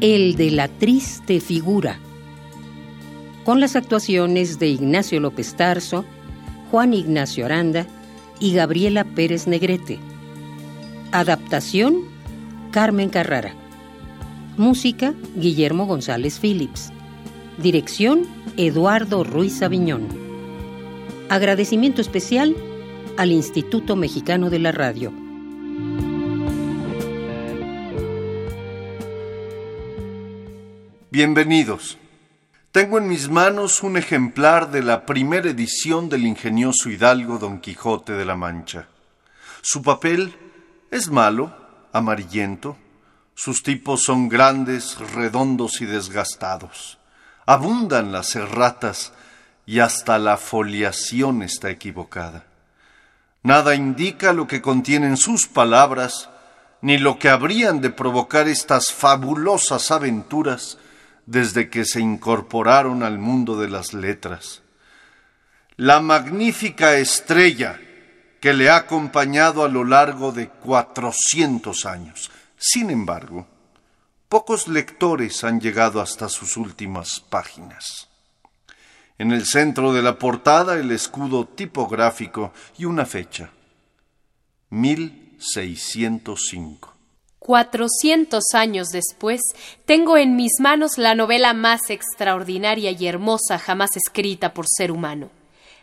El de la triste figura, con las actuaciones de Ignacio López Tarso, Juan Ignacio Aranda y Gabriela Pérez Negrete. Adaptación, Carmen Carrara. Música, Guillermo González Phillips. Dirección, Eduardo Ruiz Aviñón. Agradecimiento especial al Instituto Mexicano de la Radio. Bienvenidos. Tengo en mis manos un ejemplar de la primera edición del ingenioso hidalgo Don Quijote de la Mancha. Su papel es malo, amarillento, sus tipos son grandes, redondos y desgastados. Abundan las erratas y hasta la foliación está equivocada. Nada indica lo que contienen sus palabras, ni lo que habrían de provocar estas fabulosas aventuras desde que se incorporaron al mundo de las letras. La magnífica estrella que le ha acompañado a lo largo de cuatrocientos años. Sin embargo, pocos lectores han llegado hasta sus últimas páginas. En el centro de la portada el escudo tipográfico y una fecha. 1605. Cuatrocientos años después, tengo en mis manos la novela más extraordinaria y hermosa jamás escrita por ser humano,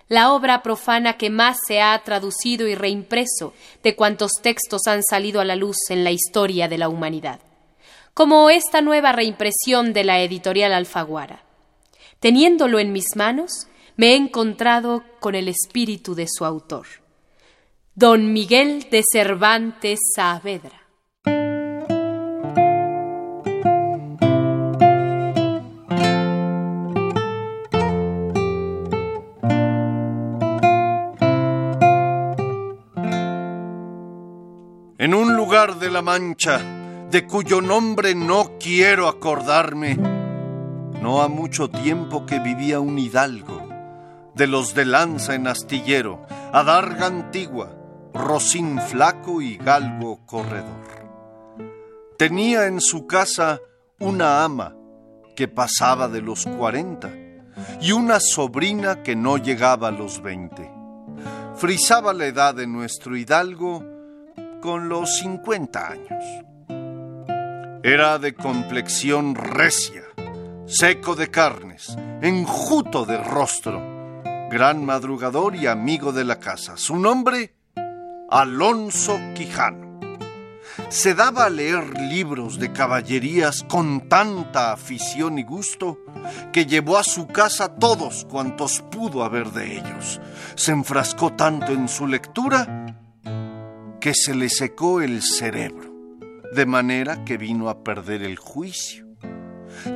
la obra profana que más se ha traducido y reimpreso de cuantos textos han salido a la luz en la historia de la humanidad, como esta nueva reimpresión de la editorial Alfaguara. Teniéndolo en mis manos, me he encontrado con el espíritu de su autor, don Miguel de Cervantes Saavedra. En un lugar de la Mancha, de cuyo nombre no quiero acordarme. No ha mucho tiempo que vivía un hidalgo, de los de lanza en astillero, adarga antigua, rocín flaco y galgo corredor. Tenía en su casa una ama que pasaba de los cuarenta y una sobrina que no llegaba a los veinte. Frisaba la edad de nuestro hidalgo con los 50 años. Era de complexión recia, seco de carnes, enjuto de rostro, gran madrugador y amigo de la casa. Su nombre, Alonso Quijano. Se daba a leer libros de caballerías con tanta afición y gusto que llevó a su casa todos cuantos pudo haber de ellos. Se enfrascó tanto en su lectura que se le secó el cerebro, de manera que vino a perder el juicio.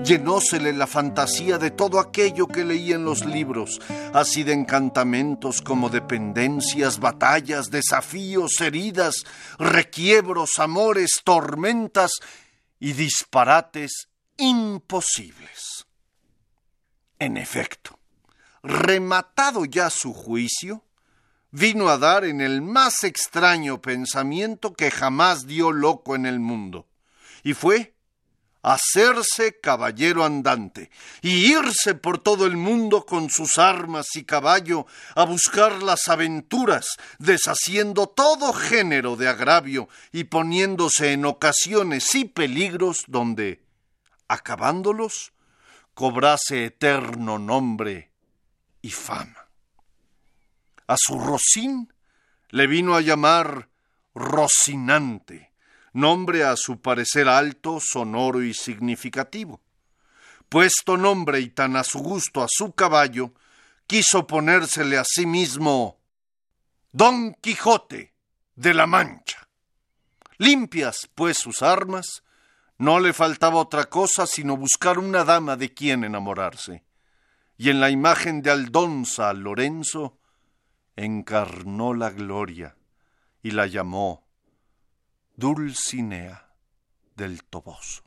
Llenósele la fantasía de todo aquello que leía en los libros, así de encantamentos como dependencias, batallas, desafíos, heridas, requiebros, amores, tormentas y disparates imposibles. En efecto, rematado ya su juicio, vino a dar en el más extraño pensamiento que jamás dio loco en el mundo, y fue hacerse caballero andante y irse por todo el mundo con sus armas y caballo a buscar las aventuras, deshaciendo todo género de agravio y poniéndose en ocasiones y peligros donde, acabándolos, cobrase eterno nombre y fama. A su Rocín le vino a llamar Rocinante, nombre a su parecer alto, sonoro y significativo. Puesto nombre y tan a su gusto a su caballo, quiso ponérsele a sí mismo Don Quijote de la Mancha. Limpias, pues, sus armas, No le faltaba otra cosa sino buscar una dama de quien enamorarse. Y en la imagen de Aldonza Lorenzo encarnó la gloria y la llamó Dulcinea del Toboso.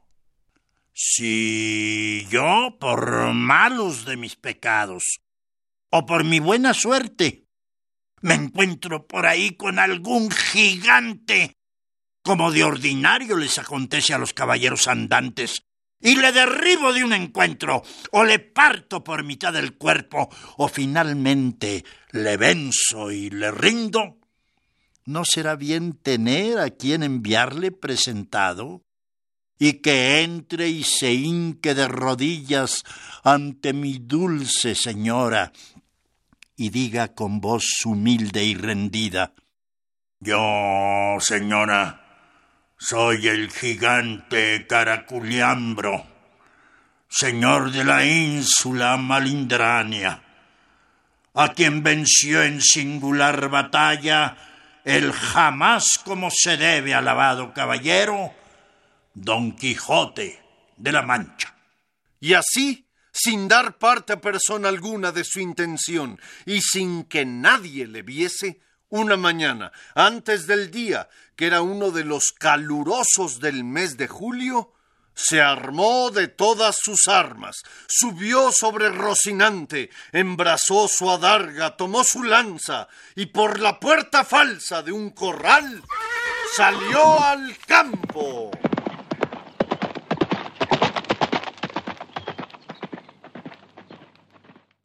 Si yo, por malos de mis pecados, o por mi buena suerte, me encuentro por ahí con algún gigante, como de ordinario les acontece a los caballeros andantes, y le derribo de un encuentro, o le parto por mitad del cuerpo, o finalmente le venzo y le rindo, ¿no será bien tener a quien enviarle presentado? y que entre y se hinque de rodillas ante mi dulce señora, y diga con voz humilde y rendida Yo, señora, soy el gigante Caraculiambro, señor de la ínsula Malindrania, a quien venció en singular batalla el jamás como se debe alabado caballero Don Quijote de la Mancha. Y así, sin dar parte a persona alguna de su intención y sin que nadie le viese, una mañana, antes del día, que era uno de los calurosos del mes de julio, se armó de todas sus armas, subió sobre Rocinante, embrazó su adarga, tomó su lanza, y por la puerta falsa de un corral salió al campo.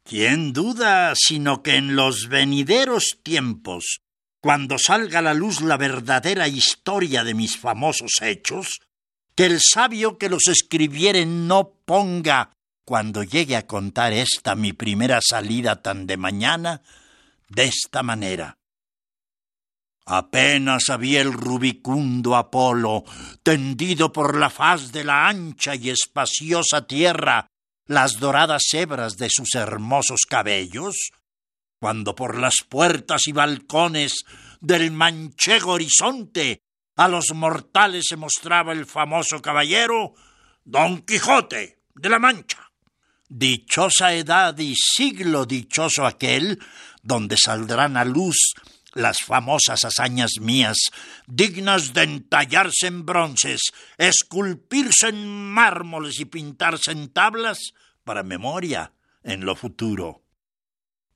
¿Quién duda sino que en los venideros tiempos, cuando salga a la luz la verdadera historia de mis famosos hechos, que el sabio que los escribiere no ponga, cuando llegue a contar esta mi primera salida tan de mañana, de esta manera. Apenas había el rubicundo Apolo, tendido por la faz de la ancha y espaciosa tierra, las doradas hebras de sus hermosos cabellos, cuando por las puertas y balcones del manchego horizonte a los mortales se mostraba el famoso caballero Don Quijote de la Mancha. Dichosa edad y siglo dichoso aquel donde saldrán a luz las famosas hazañas mías, dignas de entallarse en bronces, esculpirse en mármoles y pintarse en tablas para memoria en lo futuro.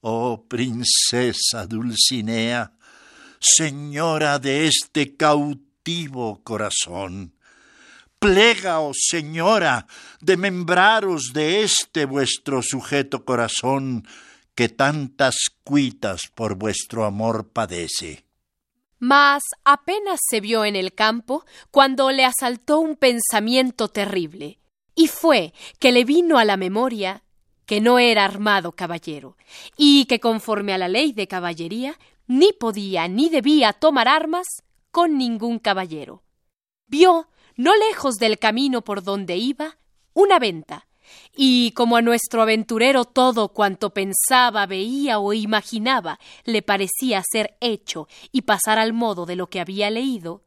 Oh princesa Dulcinea, señora de este cautivo corazón, plegaos, señora, de membraros de este vuestro sujeto corazón, que tantas cuitas por vuestro amor padece. Mas apenas se vio en el campo cuando le asaltó un pensamiento terrible, y fue que le vino a la memoria que no era armado caballero, y que conforme a la ley de caballería ni podía ni debía tomar armas con ningún caballero. Vio, no lejos del camino por donde iba, una venta, y como a nuestro aventurero todo cuanto pensaba, veía o imaginaba le parecía ser hecho y pasar al modo de lo que había leído,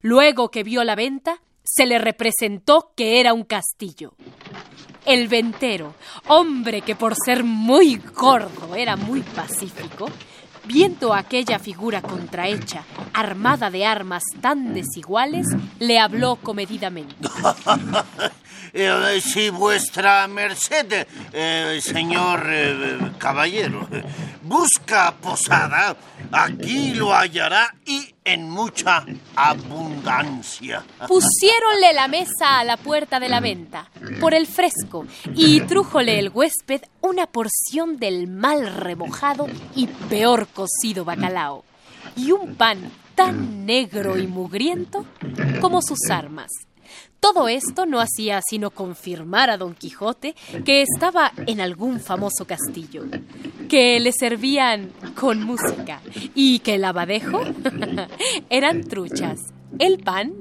luego que vio la venta, se le representó que era un castillo. El ventero, hombre que por ser muy gordo era muy pacífico, viendo aquella figura contrahecha, armada de armas tan desiguales, le habló comedidamente. Eh, si vuestra merced, eh, señor eh, caballero, busca posada, aquí lo hallará y en mucha abundancia. Pusiéronle la mesa a la puerta de la venta, por el fresco, y trújole el huésped una porción del mal remojado y peor cocido bacalao, y un pan tan negro y mugriento como sus armas. Todo esto no hacía sino confirmar a Don Quijote que estaba en algún famoso castillo, que le servían con música y que el abadejo eran truchas, el pan,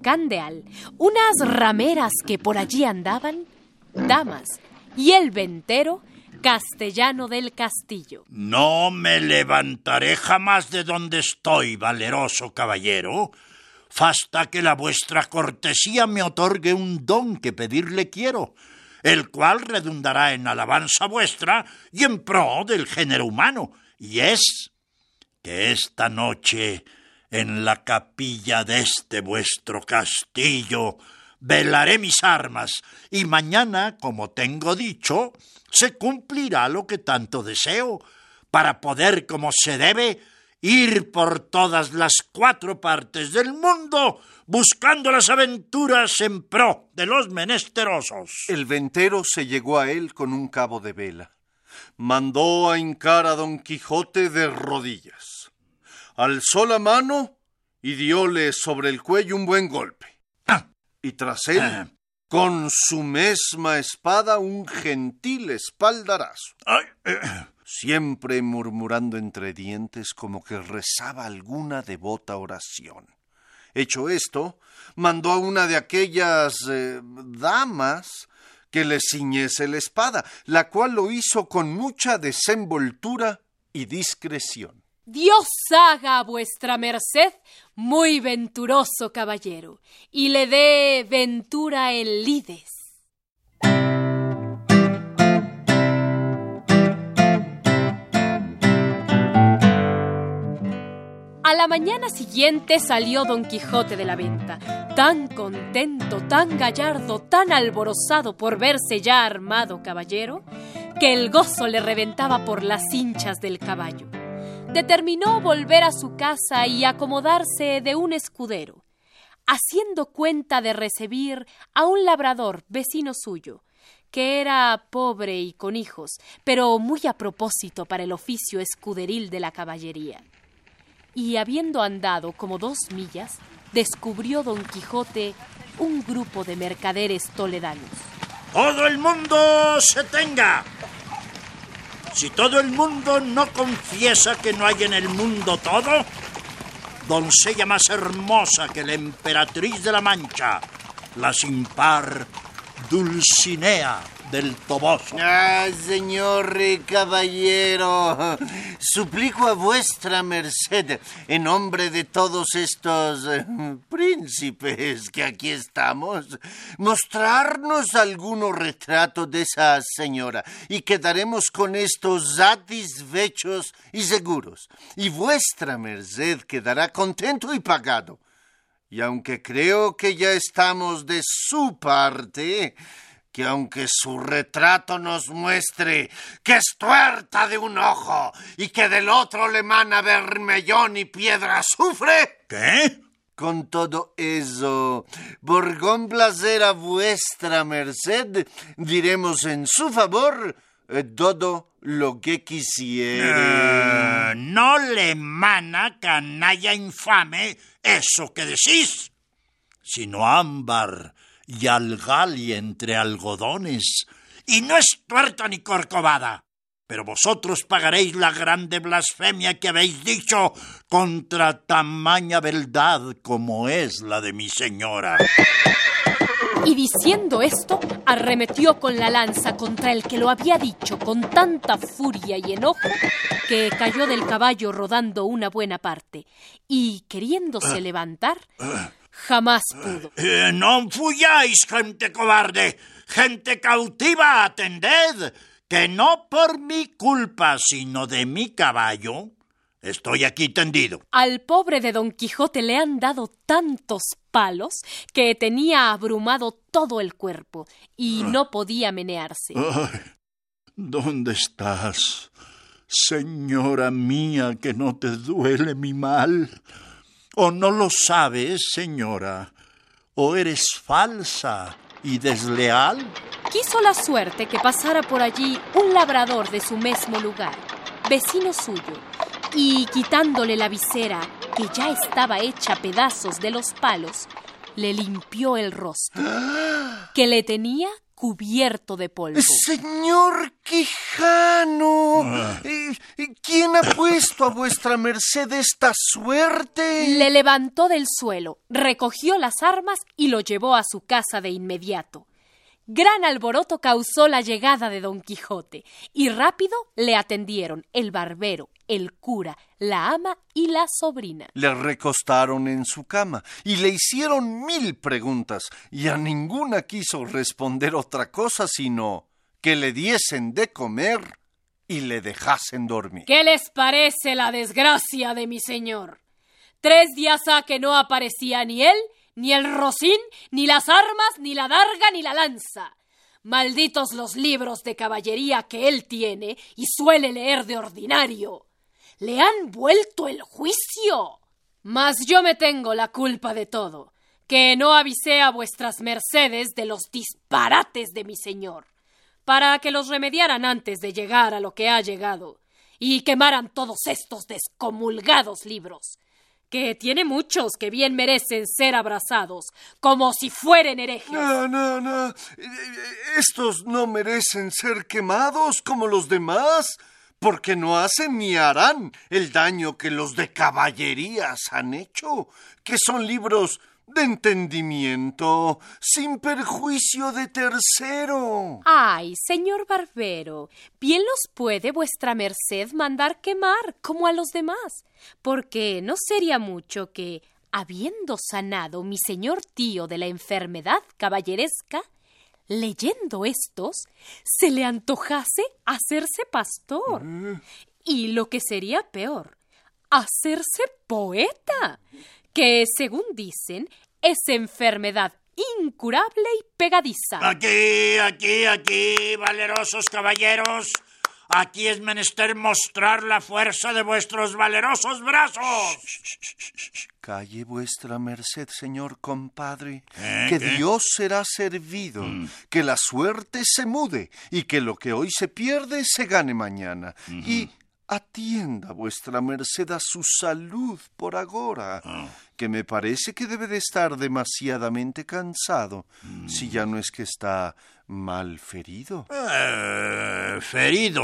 candeal, unas rameras que por allí andaban, damas, y el ventero, castellano del castillo. No me levantaré jamás de donde estoy, valeroso caballero, Fasta que la vuestra cortesía me otorgue un don que pedirle quiero, el cual redundará en alabanza vuestra y en pro del género humano, y es que esta noche en la capilla de este vuestro castillo velaré mis armas, y mañana, como tengo dicho, se cumplirá lo que tanto deseo, para poder, como se debe, ir por todas las cuatro partes del mundo buscando las aventuras en pro de los menesterosos. El ventero se llegó a él con un cabo de vela. Mandó a hincar a don Quijote de rodillas. Alzó la mano y dióle sobre el cuello un buen golpe. Ah. Y tras él, Ah. con su mesma espada, un gentil espaldarazo. Ay, eh, siempre murmurando entre dientes como que rezaba alguna devota oración. Hecho esto, mandó a una de aquellas eh, damas que le ciñese la espada, la cual lo hizo con mucha desenvoltura y discreción. Dios haga a vuestra merced muy venturoso caballero, y le dé ventura en lides. A la mañana siguiente salió Don Quijote de la venta, tan contento, tan gallardo, tan alborozado por verse ya armado caballero, que el gozo le reventaba por las hinchas del caballo. Determinó volver a su casa y acomodarse de un escudero, haciendo cuenta de recibir a un labrador vecino suyo, que era pobre y con hijos, pero muy a propósito para el oficio escuderil de la caballería y habiendo andado como dos millas, descubrió don Quijote un grupo de mercaderes toledanos. todo el mundo se tenga. Si todo el mundo no confiesa que no hay en el mundo todo, doncella más hermosa que la emperatriz de la Mancha, la sin par Dulcinea del Toboso. Ah, señor caballero, suplico a vuestra merced, en nombre de todos estos eh, príncipes que aquí estamos, mostrarnos algunos retratos de esa señora y quedaremos con estos satisfechos y seguros. Y vuestra merced quedará contento y pagado. Y aunque creo que ya estamos de su parte, que aunque su retrato nos muestre que es tuerta de un ojo y que del otro le mana vermellón y piedra azufre, ¿Qué? con todo eso, por complacer a vuestra merced, diremos en su favor eh, todo lo que quisiere. Eh, no le mana, canalla infame, eso que decís, sino ámbar y algali entre algodones, y no es tuerta ni corcovada. Pero vosotros pagaréis la grande blasfemia que habéis dicho contra tamaña beldad como es la de mi señora. Y diciendo esto, arremetió con la lanza contra el que lo había dicho con tanta furia y enojo que cayó del caballo rodando una buena parte y queriéndose levantar, jamás pudo. Eh, no fuyáis, gente cobarde, gente cautiva, atended, que no por mi culpa, sino de mi caballo, estoy aquí tendido. Al pobre de Don Quijote le han dado tantos palos que tenía abrumado todo el cuerpo y no podía menearse. Ay, ¿dónde estás, señora mía, que no te duele mi mal? ¿O no lo sabes, señora? ¿O eres falsa y desleal? Quiso la suerte que pasara por allí un labrador de su mismo lugar, vecino suyo, y quitándole la visera, que ya estaba hecha pedazos de los palos, le limpió el rostro, que le tenía cubierto de polvo. Señor Quijano, eh, eh, ¿quién ha puesto a vuestra merced esta suerte? Le levantó del suelo, recogió las armas y lo llevó a su casa de inmediato. Gran alboroto causó la llegada de Don Quijote, y rápido le atendieron el barbero, el cura, la ama y la sobrina. Le recostaron en su cama y le hicieron mil preguntas y a ninguna quiso responder otra cosa sino que le diesen de comer y le dejasen dormir. ¿Qué les parece la desgracia de mi señor? Tres días ha que no aparecía ni él, ni el rocín, ni las armas, ni la darga, ni la lanza. Malditos los libros de caballería que él tiene y suele leer de ordinario. Le han vuelto el juicio. Mas yo me tengo la culpa de todo, que no avisé a vuestras mercedes de los disparates de mi señor, para que los remediaran antes de llegar a lo que ha llegado, y quemaran todos estos descomulgados libros, que tiene muchos que bien merecen ser abrazados, como si fueren herejes. No, no, no. Estos no merecen ser quemados como los demás, porque no hacen ni harán el daño que los de caballerías han hecho, que son libros de entendimiento, sin perjuicio de tercero. Ay, señor barbero, bien los puede vuestra merced mandar quemar, como a los demás, porque no sería mucho que, habiendo sanado mi señor tío de la enfermedad caballeresca, leyendo estos, se le antojase hacerse pastor. Y lo que sería peor, hacerse poeta que, según dicen, es enfermedad incurable y pegadiza. Aquí, aquí, aquí, valerosos caballeros. Aquí es menester mostrar la fuerza de vuestros valerosos brazos. Calle vuestra merced, señor compadre, ¿Eh? que Dios será servido, mm. que la suerte se mude y que lo que hoy se pierde se gane mañana. Y atienda vuestra merced a su salud por agora, ah. que me parece que debe de estar demasiadamente cansado, si ya no es que está mal ferido. Eh, ferido,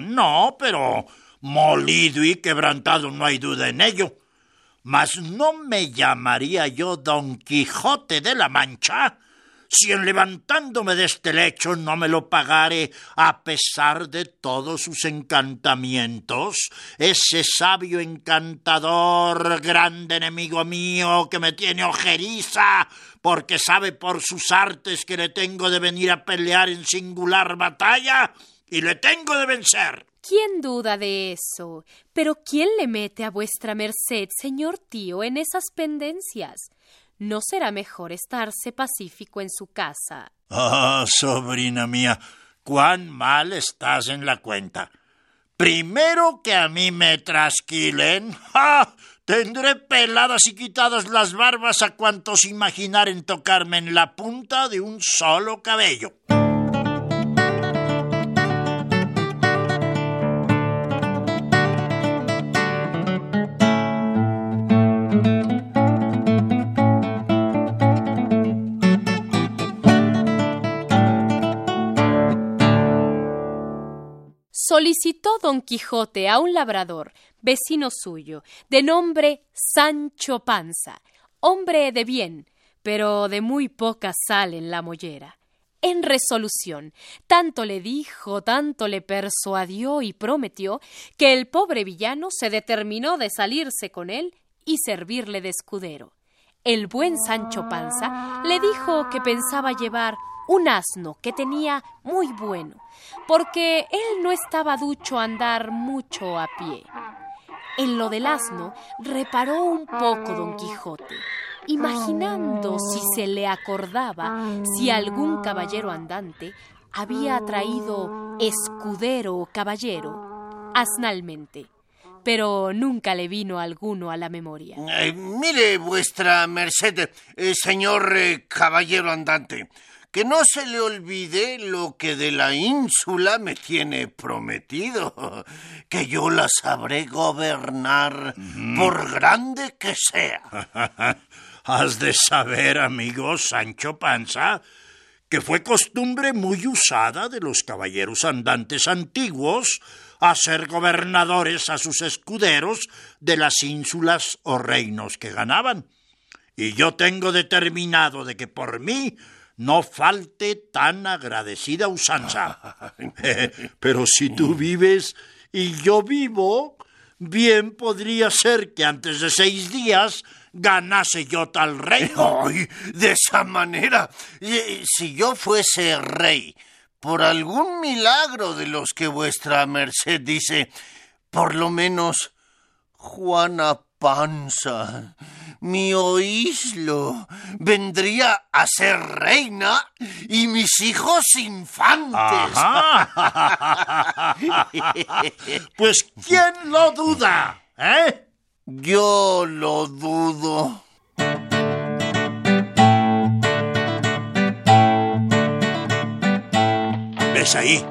no, pero molido y quebrantado no hay duda en ello. Mas no me llamaría yo Don Quijote de la Mancha si en levantándome de este lecho no me lo pagare a pesar de todos sus encantamientos, ese sabio encantador, grande enemigo mío, que me tiene ojeriza, porque sabe por sus artes que le tengo de venir a pelear en singular batalla, y le tengo de vencer. ¿Quién duda de eso? Pero ¿quién le mete a vuestra merced, señor tío, en esas pendencias? ¿No será mejor estarse pacífico en su casa? Ah, sobrina mía, cuán mal estás en la cuenta. Primero que a mí me trasquilen, ¡ja! Tendré peladas y quitadas las barbas a cuantos imaginaren tocarme en la punta de un solo cabello. Solicitó don Quijote a un labrador, vecino suyo, de nombre Sancho Panza, hombre de bien, pero de muy poca sal en la mollera. En resolución, tanto le dijo, tanto le persuadió y prometió, que el pobre villano se determinó de salirse con él y servirle de escudero. El buen Sancho Panza le dijo que pensaba llevar un asno que tenía muy bueno, porque él no estaba ducho a andar mucho a pie. En lo del asno reparó un poco don Quijote, imaginando si se le acordaba si algún caballero andante había traído escudero o caballero asnalmente pero nunca le vino alguno a la memoria. Eh, mire, vuestra merced, eh, señor eh, caballero andante, que no se le olvide lo que de la ínsula me tiene prometido, que yo la sabré gobernar por grande que sea. Has de saber, amigo Sancho Panza, que fue costumbre muy usada de los caballeros andantes antiguos a ser gobernadores a sus escuderos de las ínsulas o reinos que ganaban. Y yo tengo determinado de que por mí no falte tan agradecida usanza. Pero si tú vives y yo vivo, bien podría ser que antes de seis días ganase yo tal rey. ¡Ay! De esa manera. Si yo fuese rey, por algún milagro de los que vuestra merced dice, por lo menos Juana Panza, mi oíslo, vendría a ser reina y mis hijos infantes. pues ¿quién lo duda? ¿Eh? Yo lo dudo. ¿Ves ahí?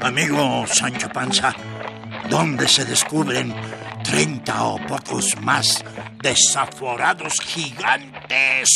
Amigo Sancho Panza, ¿dónde se descubren treinta o pocos más desaforados gigantes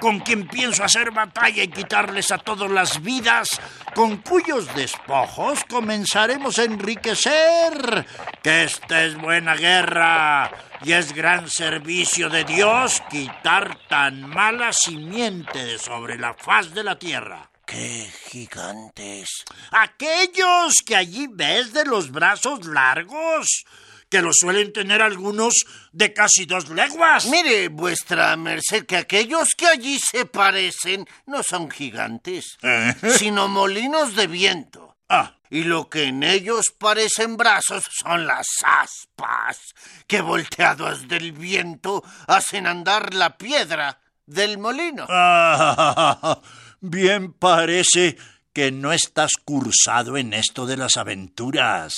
con quien pienso hacer batalla y quitarles a todos las vidas, con cuyos despojos comenzaremos a enriquecer. Que esta es buena guerra y es gran servicio de Dios quitar tan mala simiente de sobre la faz de la tierra. ¡Qué gigantes! Aquellos que allí ves de los brazos largos, que lo suelen tener algunos de casi dos leguas. Mire, vuestra merced, que aquellos que allí se parecen no son gigantes, ¿Eh? sino molinos de viento. Ah. Y lo que en ellos parecen brazos son las aspas, que volteados del viento hacen andar la piedra del molino. Ah, bien parece que no estás cursado en esto de las aventuras.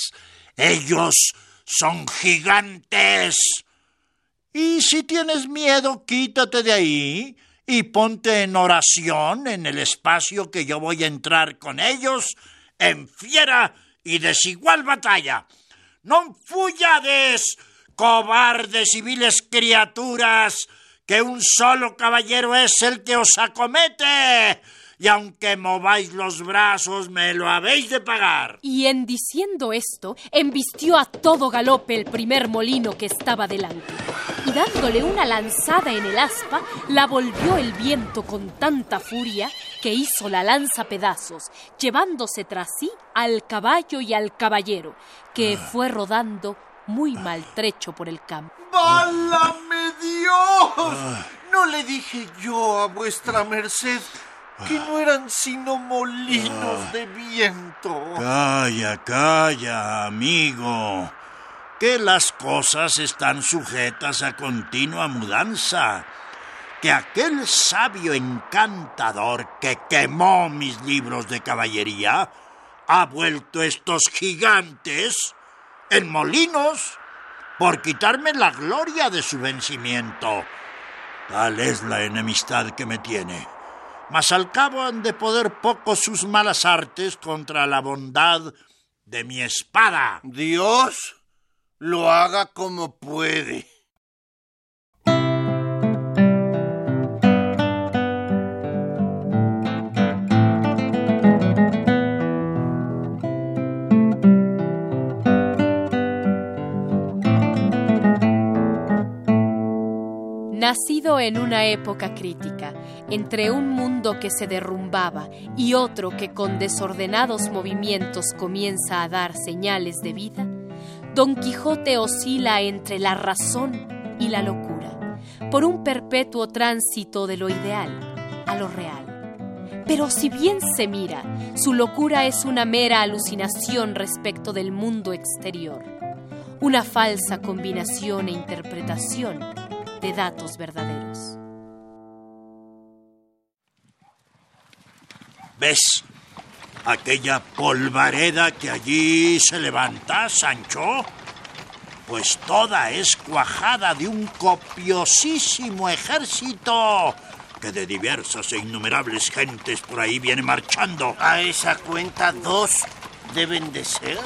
Ellos son gigantes. Y si tienes miedo, quítate de ahí y ponte en oración en el espacio que yo voy a entrar con ellos en fiera y desigual batalla. No fuyades, cobardes y viles criaturas, que un solo caballero es el que os acomete y aunque mováis los brazos, me lo habéis de pagar. Y en diciendo esto, embistió a todo galope el primer molino que estaba delante, y dándole una lanzada en el aspa, la volvió el viento con tanta furia que hizo la lanza pedazos, llevándose tras sí al caballo y al caballero, que ah. fue rodando muy maltrecho por el campo. ¡Válame Dios! Ah. ¿No le dije yo a vuestra merced que no eran sino molinos ah. de viento. Calla, calla, amigo, que las cosas están sujetas a continua mudanza, que aquel sabio encantador que quemó mis libros de caballería ha vuelto estos gigantes en molinos por quitarme la gloria de su vencimiento. Tal es la enemistad que me tiene mas al cabo han de poder poco sus malas artes contra la bondad de mi espada. Dios lo haga como puede. Nacido en una época crítica, entre un mundo que se derrumbaba y otro que con desordenados movimientos comienza a dar señales de vida, Don Quijote oscila entre la razón y la locura, por un perpetuo tránsito de lo ideal a lo real. Pero si bien se mira, su locura es una mera alucinación respecto del mundo exterior, una falsa combinación e interpretación de datos verdaderos. ¿Ves? Aquella polvareda que allí se levanta, Sancho. Pues toda es cuajada de un copiosísimo ejército que de diversas e innumerables gentes por ahí viene marchando. A esa cuenta dos deben de ser,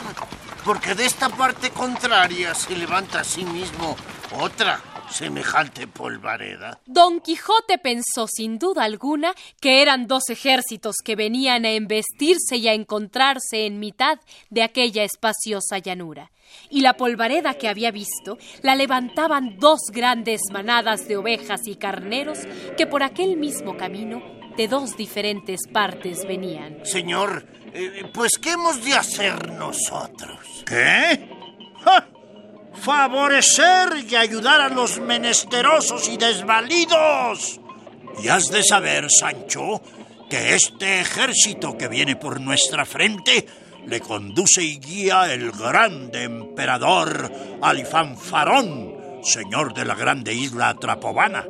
porque de esta parte contraria se levanta a sí mismo otra semejante polvareda? Don Quijote pensó sin duda alguna que eran dos ejércitos que venían a embestirse y a encontrarse en mitad de aquella espaciosa llanura. Y la polvareda que había visto la levantaban dos grandes manadas de ovejas y carneros que por aquel mismo camino de dos diferentes partes venían. Señor, eh, pues ¿qué hemos de hacer nosotros? ¿Qué? ¡Ja! Favorecer y ayudar a los menesterosos y desvalidos. Y has de saber, Sancho, que este ejército que viene por nuestra frente le conduce y guía el grande emperador Alifanfarón, señor de la grande isla Trapovana.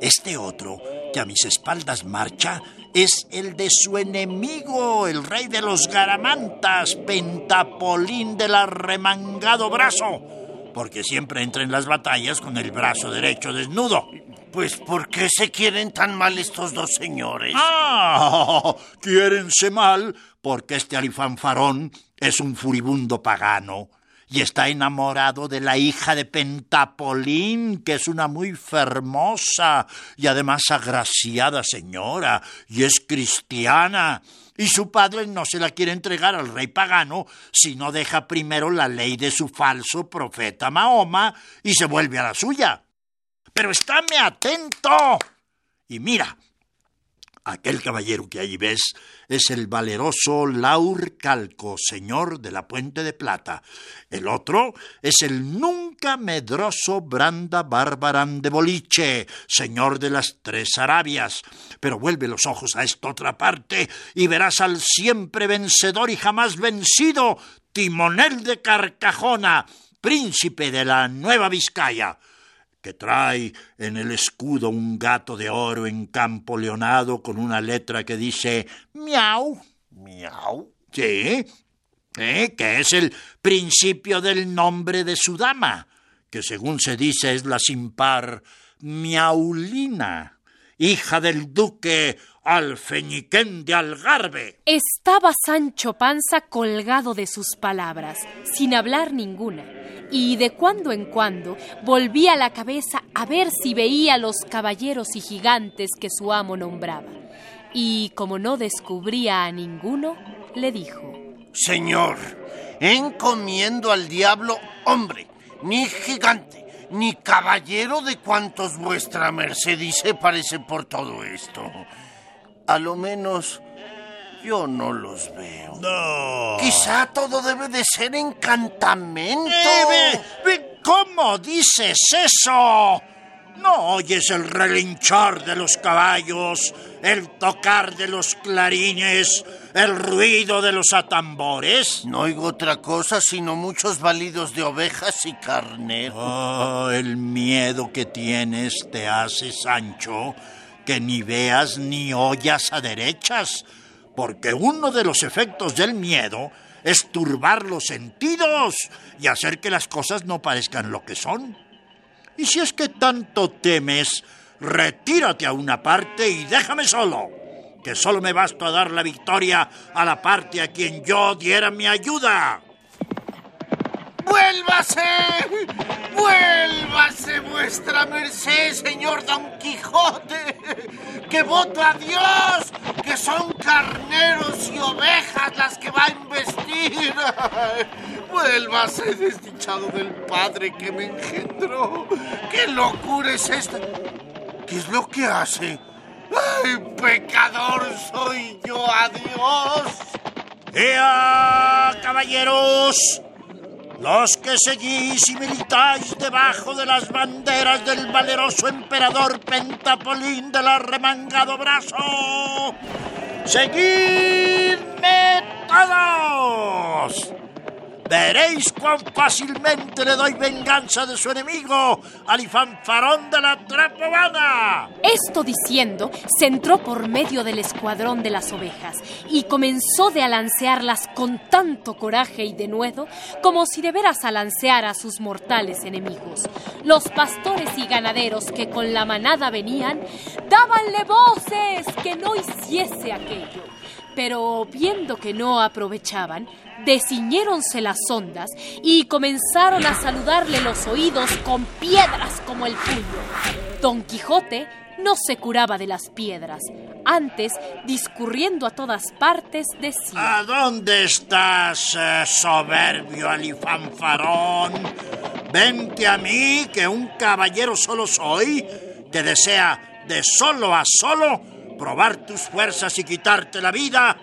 Este otro, que a mis espaldas marcha, es el de su enemigo, el rey de los garamantas, Pentapolín del arremangado brazo, porque siempre entra en las batallas con el brazo derecho desnudo. Pues ¿por qué se quieren tan mal estos dos señores? Ah, quiérense mal porque este alifanfarón es un furibundo pagano y está enamorado de la hija de Pentapolín, que es una muy fermosa y además agraciada señora, y es cristiana. Y su padre no se la quiere entregar al rey pagano si no deja primero la ley de su falso profeta Mahoma y se vuelve a la suya. Pero estáme atento. Y mira, Aquel caballero que allí ves es el valeroso Laur Calco, señor de la Puente de Plata. El otro es el nunca medroso Branda Bárbaran de Boliche, señor de las Tres Arabias. Pero vuelve los ojos a esta otra parte y verás al siempre vencedor y jamás vencido Timonel de Carcajona, príncipe de la Nueva Vizcaya que trae en el escudo un gato de oro en campo leonado con una letra que dice miau. ¿Miau? Sí, ¿eh? que es el principio del nombre de su dama, que según se dice es la sin par Miaulina, hija del duque Alfeñiquén de Algarve. Estaba Sancho Panza colgado de sus palabras, sin hablar ninguna y de cuando en cuando volvía la cabeza a ver si veía los caballeros y gigantes que su amo nombraba. Y como no descubría a ninguno, le dijo, Señor, encomiendo al diablo hombre, ni gigante, ni caballero de cuantos vuestra merced dice parece por todo esto. A lo menos yo no los veo. No. Quizá todo debe de ser encantamento. Eh, ¿Cómo dices eso? ¿No oyes el relinchar de los caballos, el tocar de los clarines, el ruido de los atambores? No oigo otra cosa sino muchos balidos de ovejas y carneros. Oh, el miedo que tienes te hace, Sancho, que ni veas ni oyas a derechas porque uno de los efectos del miedo es turbar los sentidos y hacer que las cosas no parezcan lo que son. Y si es que tanto temes, retírate a una parte y déjame solo, que solo me basto a dar la victoria a la parte a quien yo diera mi ayuda. ¡Vuélvase! ¡Vuélvase vuestra merced, señor Don Quijote! ¡Que voto a Dios que son carneros y ovejas las que va a investir! ¡Vuélvase, desdichado del padre que me engendró! ¡Qué locura es esta! ¿Qué es lo que hace? ¡Ay, pecador soy yo! ¡Adiós! ¡Ea, caballeros! Los que seguís y militáis debajo de las banderas del valeroso emperador Pentapolín del arremangado brazo, seguidme todos. Veréis cuán fácilmente le doy venganza de su enemigo, Alifanfarón de la Trapovana. Esto diciendo, se entró por medio del escuadrón de las ovejas y comenzó de alancearlas con tanto coraje y denuedo como si de veras alanceara a sus mortales enemigos. Los pastores y ganaderos que con la manada venían, dábanle voces que no hiciese aquello pero viendo que no aprovechaban, desciñéronse las ondas y comenzaron a saludarle los oídos con piedras como el puño. Don Quijote no se curaba de las piedras, antes, discurriendo a todas partes, decía... ¿A dónde estás, eh, soberbio alifanfarón? Vente a mí, que un caballero solo soy, que desea de solo a solo probar tus fuerzas y quitarte la vida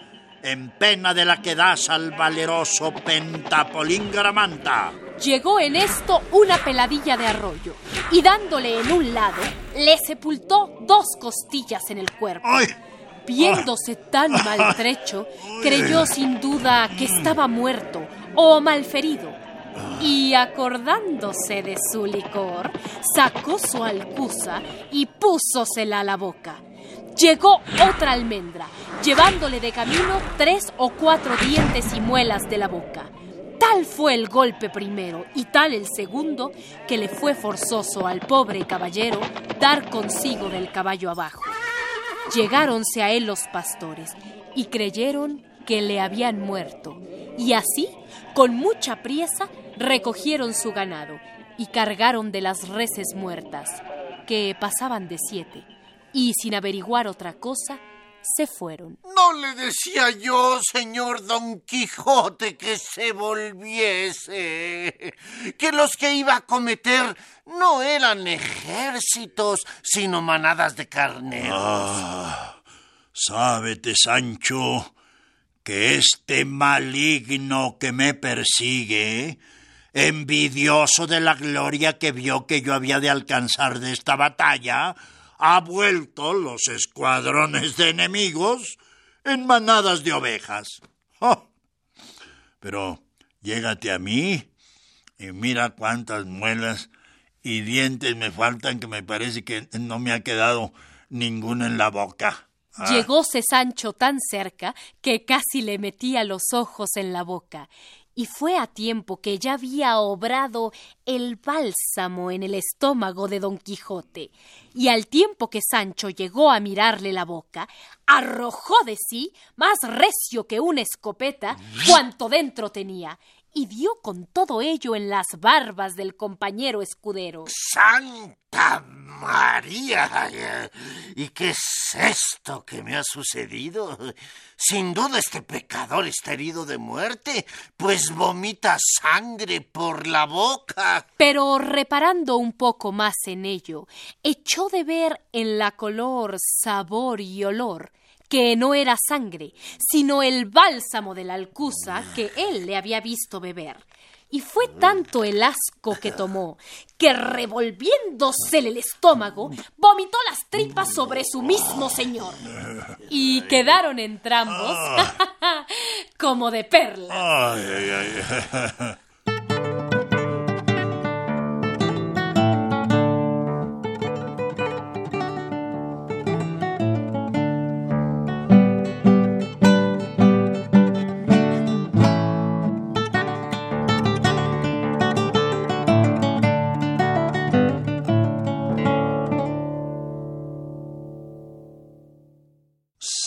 en pena de la que das al valeroso Pentapolín Garamanta. Llegó en esto una peladilla de arroyo y dándole en un lado, le sepultó dos costillas en el cuerpo. ¡Ay! Viéndose tan maltrecho, creyó sin duda que estaba muerto o malferido. Y acordándose de su licor, sacó su alcusa y púsosela a la boca. Llegó otra almendra, llevándole de camino tres o cuatro dientes y muelas de la boca. Tal fue el golpe primero y tal el segundo que le fue forzoso al pobre caballero dar consigo del caballo abajo. Llegáronse a él los pastores y creyeron que le habían muerto, y así, con mucha priesa, recogieron su ganado y cargaron de las reses muertas, que pasaban de siete, y sin averiguar otra cosa, se fueron. No le decía yo, señor Don Quijote, que se volviese, que los que iba a cometer no eran ejércitos, sino manadas de carneros. Ah, sábete, Sancho, que este maligno que me persigue, envidioso de la gloria que vio que yo había de alcanzar de esta batalla, ha vuelto los escuadrones de enemigos en manadas de ovejas. ¡Oh! Pero llégate a mí y mira cuántas muelas y dientes me faltan que me parece que no me ha quedado ninguno en la boca. Ah, Llegóse Sancho tan cerca que casi le metía los ojos en la boca, y fue a tiempo que ya había obrado el bálsamo en el estómago de don Quijote, y al tiempo que Sancho llegó a mirarle la boca, arrojó de sí, más recio que una escopeta, cuanto dentro tenía, y dio con todo ello en las barbas del compañero escudero. ¡Santa María! ¿Y qué es esto que me ha sucedido? Sin duda este pecador está herido de muerte, pues vomita sangre por la boca. Pero reparando un poco más en ello, echó de ver en la color, sabor y olor que no era sangre, sino el bálsamo de la alcusa que él le había visto beber. Y fue tanto el asco que tomó, que revolviéndosele el estómago, vomitó las tripas sobre su mismo señor. Y quedaron entrambos como de perla.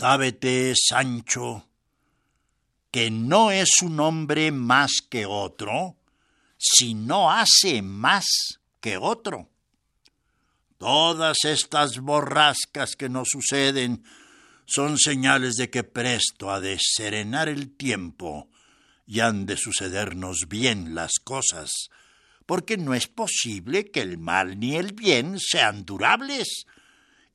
Sábete, Sancho, que no es un hombre más que otro, si no hace más que otro. Todas estas borrascas que nos suceden son señales de que presto ha de serenar el tiempo y han de sucedernos bien las cosas, porque no es posible que el mal ni el bien sean durables.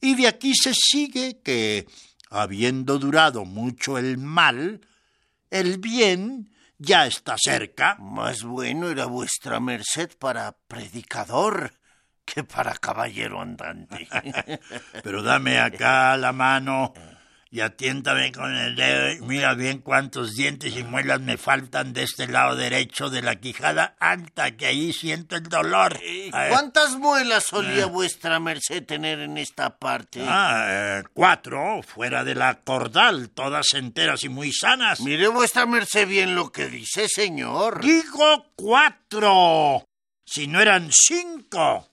Y de aquí se sigue que habiendo durado mucho el mal, el bien ya está cerca. Más bueno era vuestra merced para predicador que para caballero andante. Pero dame acá la mano y atiéntame con el dedo y mira bien cuántos dientes y muelas me faltan de este lado derecho de la quijada alta, que ahí siento el dolor. ¿Cuántas muelas solía vuestra merced tener en esta parte? Ah, eh, cuatro, fuera de la cordal, todas enteras y muy sanas. Mire vuestra merced bien lo que dice, señor. Digo cuatro, si no eran cinco.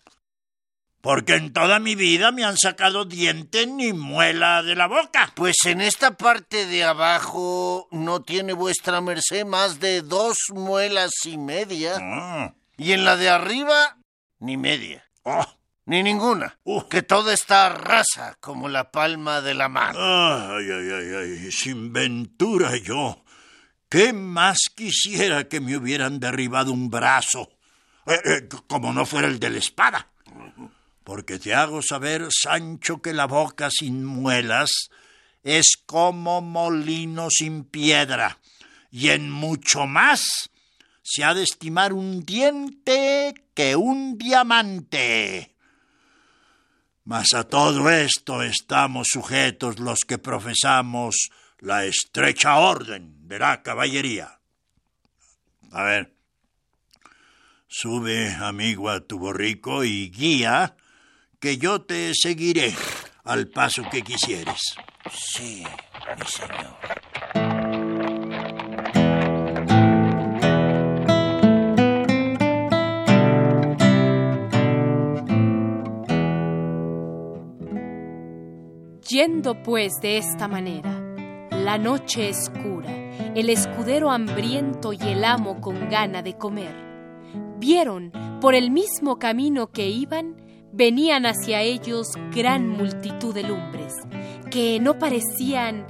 Porque en toda mi vida me han sacado diente ni muela de la boca. Pues en esta parte de abajo no tiene vuestra merced más de dos muelas y media. Ah, Y en la de arriba, ni media. oh, Ni ninguna. Uh. Que toda está rasa como la palma de la mano. ay, ay, ay, ay, sin ventura yo. ¿Qué más quisiera que me hubieran derribado un brazo? Eh, eh, como no fuera el de la espada. Porque te hago saber, Sancho, que la boca sin muelas es como molino sin piedra, y en mucho más se ha de estimar un diente que un diamante. Mas a todo esto estamos sujetos los que profesamos la estrecha orden de la caballería. A ver, sube, amigo, a tu borrico y guía, que yo te seguiré al paso que quisieres. Sí, mi señor. Yendo pues de esta manera, la noche escura, el escudero hambriento y el amo con gana de comer, vieron por el mismo camino que iban, venían hacia ellos gran multitud de lumbres, que no parecían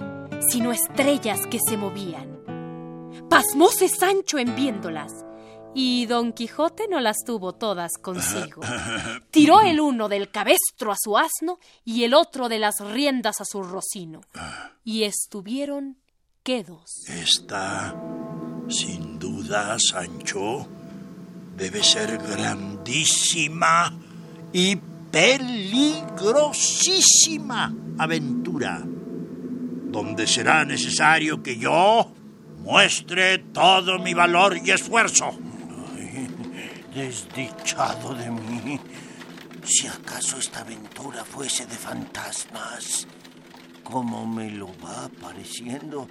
sino estrellas que se movían. Pasmóse Sancho en viéndolas, y Don Quijote no las tuvo todas consigo. Tiró el uno del cabestro a su asno y el otro de las riendas a su rocino. Y estuvieron quedos. Esta, sin duda, Sancho, debe ser grandísima y peligrosísima aventura, donde será necesario que yo muestre todo mi valor y esfuerzo. Desdichado de mí. Si acaso esta aventura fuese de fantasmas, ¿cómo me lo va apareciendo?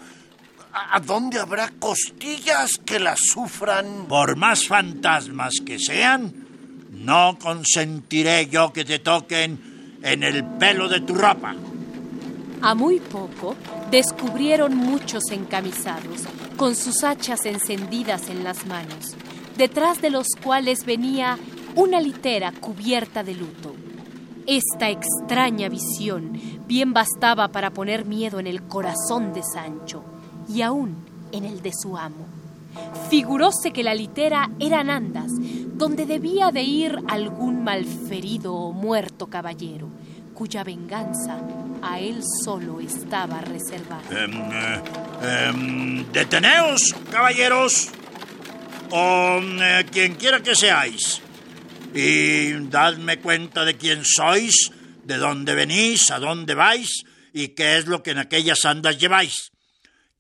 ¿A dónde habrá costillas que las sufran? Por más fantasmas que sean, no consentiré yo que te toquen en el pelo de tu ropa. A muy poco descubrieron muchos encamisados, con sus hachas encendidas en las manos, detrás de los cuales venía una litera cubierta de luto. Esta extraña visión bien bastaba para poner miedo en el corazón de Sancho y aún en el de su amo. Figuróse que la litera eran andas, donde debía de ir algún malferido o muerto caballero, cuya venganza a él solo estaba reservada. Em, eh, em, deteneos, caballeros, o eh, quien quiera que seáis, y dadme cuenta de quién sois, de dónde venís, a dónde vais, y qué es lo que en aquellas andas lleváis.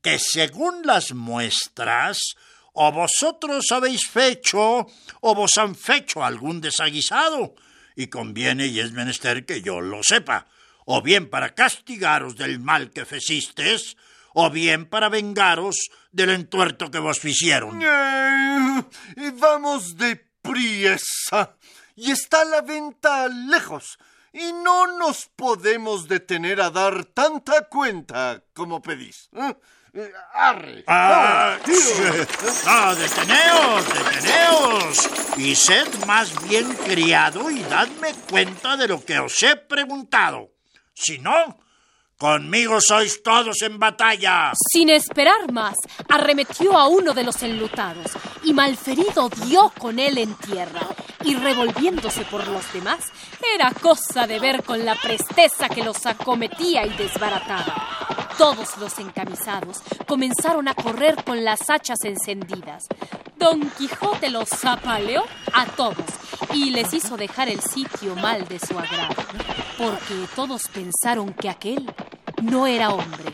Que según las muestras, o vosotros habéis fecho, o vos han fecho algún desaguisado, y conviene y es menester que yo lo sepa, o bien para castigaros del mal que fecistes, o bien para vengaros del entuerto que vos hicieron. Eh, vamos de priesa. Y está la venta lejos. Y no nos podemos detener a dar tanta cuenta como pedís. ¿eh? Eh, Arre. Ah, ah, deteneos, deteneos, y sed más bien criado y dadme cuenta de lo que os he preguntado. Si no, conmigo sois todos en batalla. Sin esperar más, arremetió a uno de los enlutados y malferido dio con él en tierra. Y revolviéndose por los demás, era cosa de ver con la presteza que los acometía y desbarataba. Todos los encamisados comenzaron a correr con las hachas encendidas. Don Quijote los zapaleó a todos y les hizo dejar el sitio mal de su agrado, porque todos pensaron que aquel no era hombre,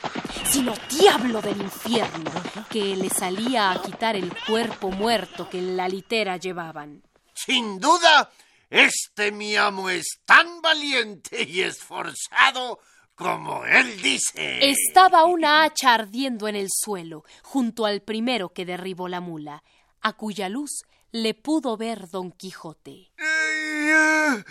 sino diablo del infierno, que le salía a quitar el cuerpo muerto que en la litera llevaban. Sin duda, este mi amo es tan valiente y esforzado como él dice. Estaba una hacha ardiendo en el suelo, junto al primero que derribó la mula, a cuya luz le pudo ver don Quijote. Ay,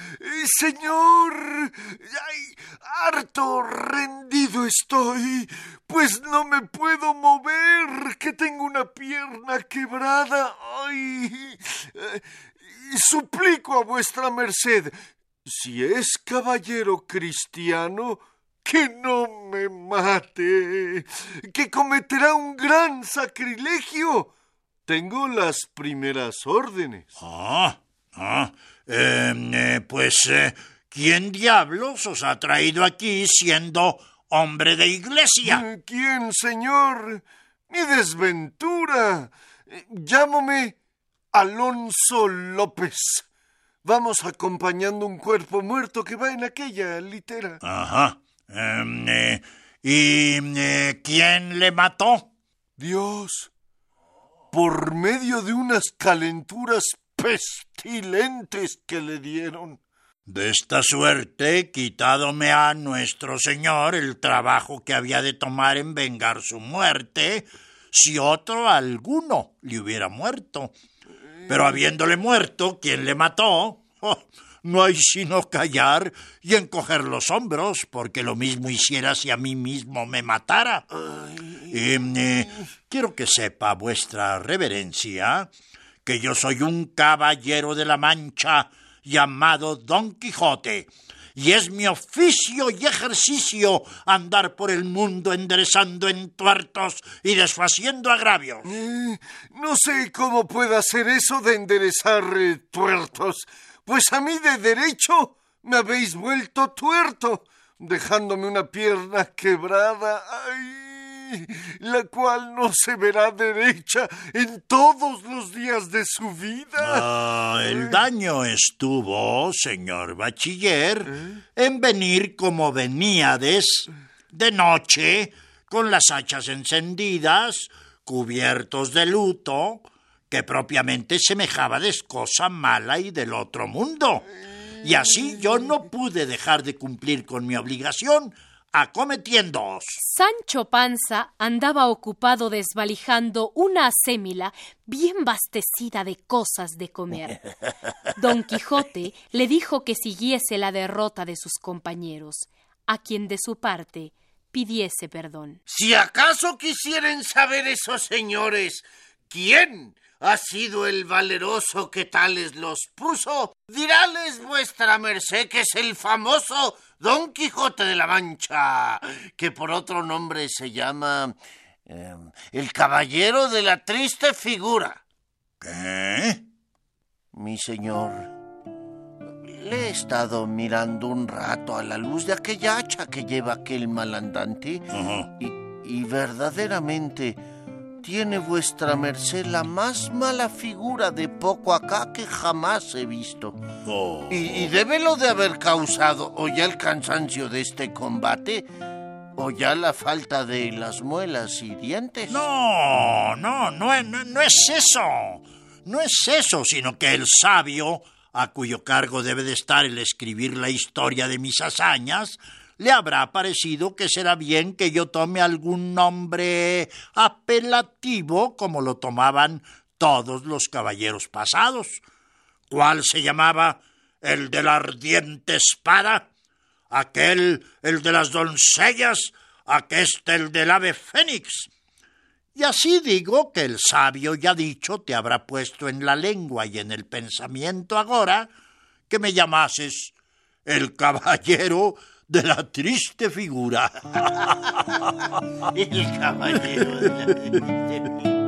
señor, ay, harto rendido estoy, pues no me puedo mover, que tengo una pierna quebrada. Ay, eh, suplico a vuestra merced, si es caballero cristiano, que no me mate, que cometerá un gran sacrilegio. Tengo las primeras órdenes. Ah, ah, em, eh, pues, eh, ¿quién diablos os ha traído aquí siendo hombre de iglesia? ¿Quién, señor? Mi desventura. Llámame Alonso López. Vamos acompañando un cuerpo muerto que va en aquella litera. Ajá. Em, eh, ¿Y eh, quién le mató? Dios, por medio de unas calenturas pestilentes que le dieron. De esta suerte, quitádome a nuestro Señor el trabajo que había de tomar en vengar su muerte, si otro alguno le hubiera muerto. Pero habiéndole muerto, ¿quién le mató? Oh, no hay sino callar y encoger los hombros, porque lo mismo hiciera si a mí mismo me matara. Eh, quiero que sepa vuestra reverencia que yo soy un caballero de la Mancha llamado Don Quijote, y es mi oficio y ejercicio andar por el mundo enderezando entuertos y desfaciendo agravios. Eh, no sé cómo pueda hacer eso de enderezar eh, tuertos, pues a mí de derecho me habéis vuelto tuerto, dejándome una pierna quebrada. ¡Ay! la cual no se verá derecha en todos los días de su vida. Ah, el daño estuvo, señor bachiller, en venir como veníades de noche, con las hachas encendidas, cubiertos de luto, que propiamente semejaba de cosa mala y del otro mundo. Y así yo no pude dejar de cumplir con mi obligación, acometiéndoos. Sancho Panza andaba ocupado desvalijando una acémila bien bastecida de cosas de comer. Don Quijote le dijo que siguiese la derrota de sus compañeros, a quien de su parte pidiese perdón. Si acaso quisieren saber esos señores quién ha sido el valeroso que tales los puso, diráles vuestra merced que es el famoso Don Quijote de la Mancha, que por otro nombre se llama em, el Caballero de la Triste Figura. ¿Qué? Mi señor, le he estado mirando un rato a la luz de aquella hacha que lleva aquel malandante y, y verdaderamente tiene vuestra merced la más mala figura de poco acá que jamás he visto. Oh. Y, y débelo de haber causado o ya el cansancio de este combate o ya la falta de las muelas y dientes. No, no, no, es- no, no es eso. No es eso, sino que el sabio, a cuyo cargo debe de estar el escribir la historia de mis hazañas, le habrá parecido que será bien que yo tome algún nombre apelativo como lo tomaban todos los caballeros pasados. ¿Cuál se llamaba el de la ardiente espada? aquel el de las doncellas, aqueste el del ave fénix. Y así digo que el sabio ya dicho te habrá puesto en la lengua y en el pensamiento agora que me llamases el caballero de la triste figura. El caballero de la triste figura,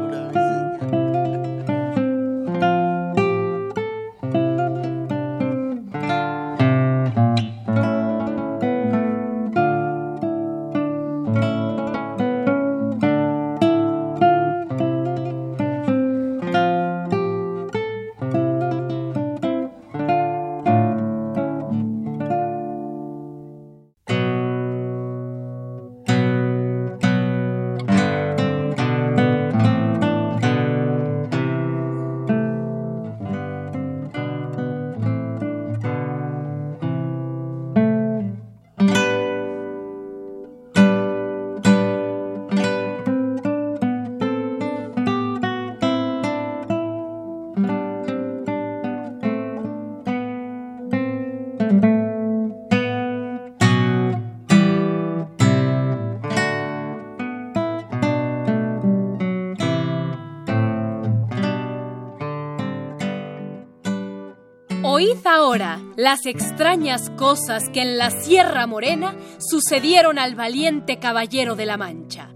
las extrañas cosas que en la Sierra Morena sucedieron al valiente caballero de la Mancha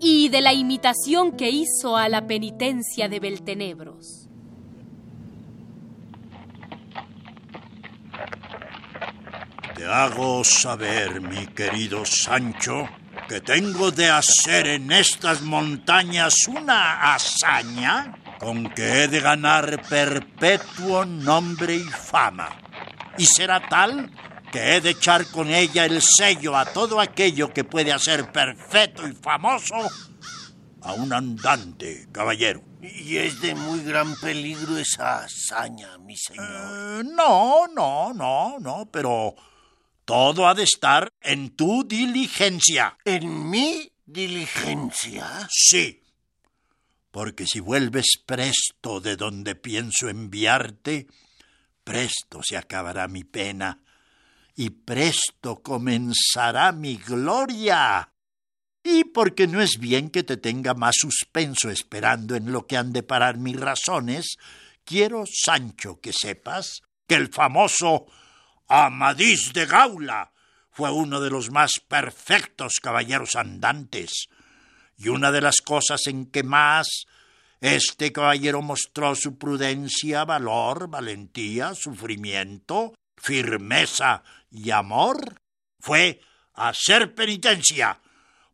y de la imitación que hizo a la penitencia de Beltenebros. Te hago saber, mi querido Sancho, que tengo de hacer en estas montañas una hazaña con que he de ganar perpetuo nombre y fama, y será tal que he de echar con ella el sello a todo aquello que puede hacer perfecto y famoso a un andante, caballero. Y es de muy gran peligro esa hazaña, mi señor. Eh, no, no, no, no, pero todo ha de estar en tu diligencia. ¿En mi diligencia? Sí, porque si vuelves presto de donde pienso enviarte, presto se acabará mi pena y presto comenzará mi gloria. Y porque no es bien que te tenga más suspenso esperando en lo que han de parar mis razones, quiero, Sancho, que sepas que el famoso Amadís de Gaula fue uno de los más perfectos caballeros andantes, y una de las cosas en que más este caballero mostró su prudencia, valor, valentía, sufrimiento, firmeza y amor fue hacer penitencia,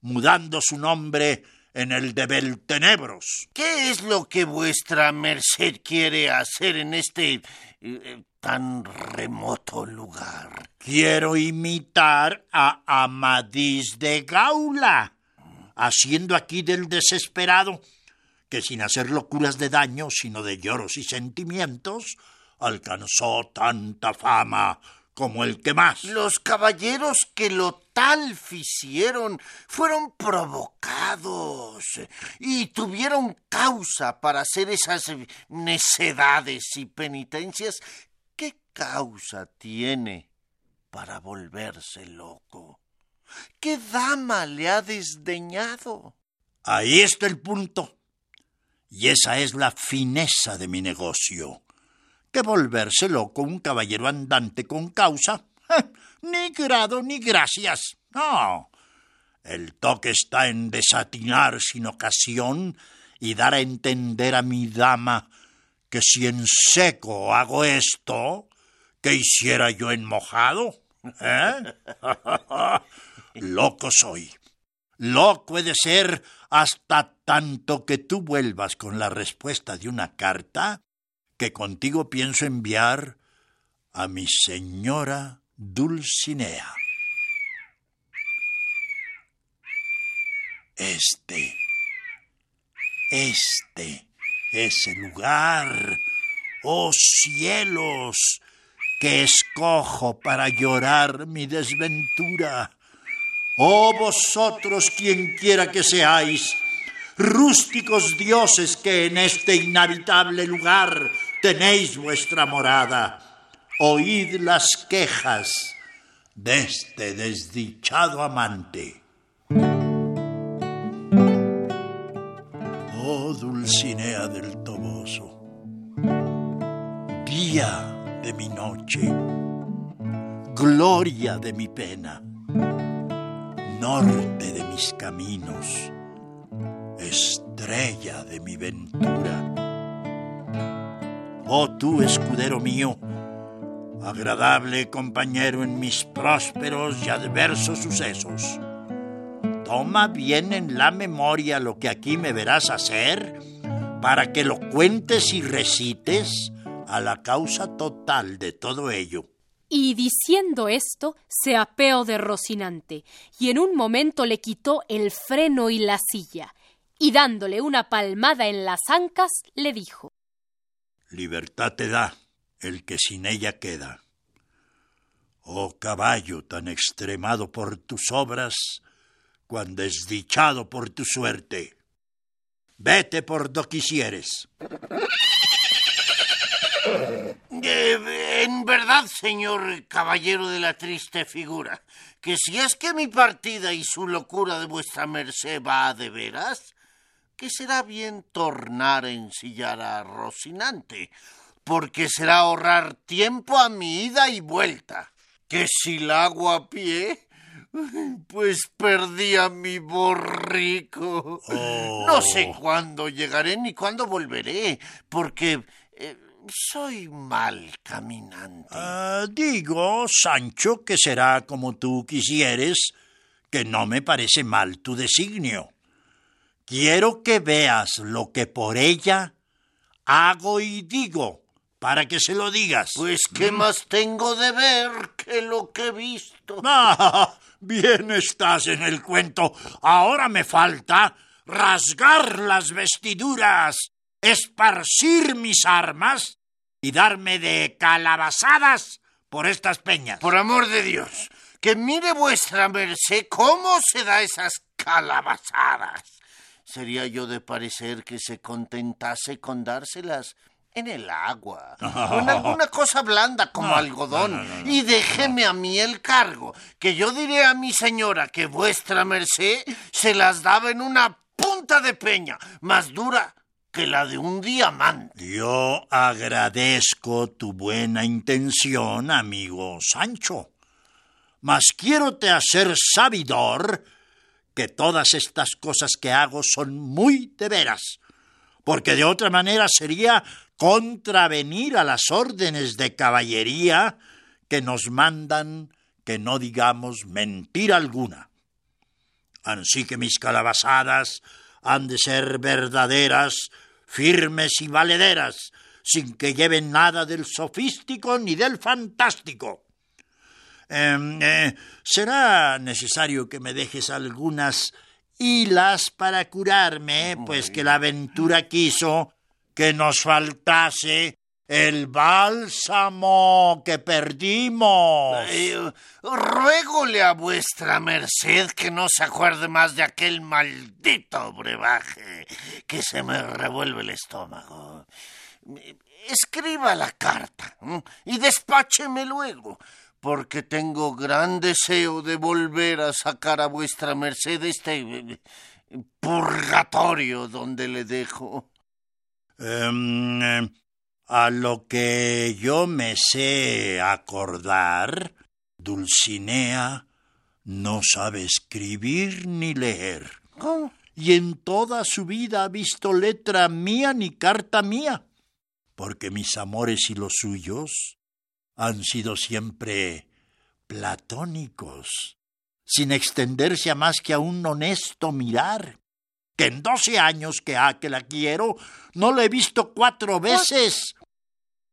mudando su nombre en el de Beltenebros. ¿Qué es lo que vuestra merced quiere hacer en este eh, tan remoto lugar? Quiero imitar a Amadís de Gaula, haciendo aquí del desesperado, que sin hacer locuras de daño, sino de lloros y sentimientos, alcanzó tanta fama como el que más. Los caballeros que lo tal ficieron fueron provocados y tuvieron causa para hacer esas necedades y penitencias. ¿Qué causa tiene para volverse loco? ¿Qué dama le ha desdeñado? Ahí está el punto. Y esa es la fineza de mi negocio que volverse loco un caballero andante con causa. ni grado ni gracias. No. El toque está en desatinar sin ocasión y dar a entender a mi dama que si en seco hago esto, ¿qué hiciera yo en mojado? ¿Eh? Loco soy. Loco he de ser hasta tanto que tú vuelvas con la respuesta de una carta que contigo pienso enviar a mi señora Dulcinea. Este, este es el lugar, oh cielos, que escojo para llorar mi desventura. Oh vosotros, quien quiera que seáis, rústicos dioses que en este inhabitable lugar tenéis vuestra morada. Oíd las quejas de este desdichado amante. Oh Dulcinea del Toboso, día de mi noche, gloria de mi pena, norte de mis caminos, estrella de mi ventura oh tú, escudero mío, agradable compañero en mis prósperos y adversos sucesos. Toma bien en la memoria lo que aquí me verás hacer, para que lo cuentes y recites a la causa total de todo ello. Y diciendo esto, se apeó de Rocinante, y en un momento le quitó el freno y la silla, y dándole una palmada en las ancas, le dijo Libertad te da el que sin ella queda. Oh caballo tan extremado por tus obras, cuan desdichado por tu suerte. Vete por do quisieres. Eh, en verdad, señor caballero de la triste figura, que si es que mi partida y su locura de vuestra merced va de veras, que será bien tornar a ensillar a Rocinante, porque será ahorrar tiempo a mi ida y vuelta. Que si la hago a pie, pues perdí a mi borrico. No sé oh. cuándo llegaré ni cuándo volveré, porque eh, soy mal caminante. Ah, digo, Sancho, que será como tú quisieres, que no me parece mal tu designio. Quiero que veas lo que por ella hago y digo para que se lo digas. Pues, ¿qué más tengo de ver que lo que he visto? Ah, bien estás en el cuento. Ahora me falta rasgar las vestiduras, esparcir mis armas y darme de calabazadas por estas peñas. Por amor de Dios, que mire vuestra merced cómo se da esas calabazadas. Sería yo de parecer que se contentase con dárselas en el agua, o en alguna cosa blanda como algodón, y déjeme a mí el cargo, que yo diré a mi señora que vuestra merced se las daba en una punta de peña, más dura que la de un diamante. Yo agradezco tu buena intención, amigo Sancho, mas quiero te hacer sabidor que todas estas cosas que hago son muy de veras, porque de otra manera sería contravenir a las órdenes de caballería que nos mandan que no digamos mentira alguna. Así que mis calabazadas han de ser verdaderas, firmes y valederas, sin que lleven nada del sofístico ni del fantástico. Em, eh, será necesario que me dejes algunas hilas para curarme, pues que la aventura quiso que nos faltase el bálsamo que perdimos. Eh, ruégole a vuestra merced que no se acuerde más de aquel maldito brebaje que se me revuelve el estómago. Escriba la carta y despácheme luego, porque tengo gran deseo de volver a sacar a vuestra merced este eh, purgatorio donde le dejo. Em, eh, a lo que yo me sé acordar, Dulcinea no sabe escribir ni leer. Y en toda su vida ha visto letra mía ni carta mía, porque mis amores y los suyos han sido siempre platónicos, sin extenderse a más que a un honesto mirar que en doce años que ha que la quiero, no la he visto cuatro veces.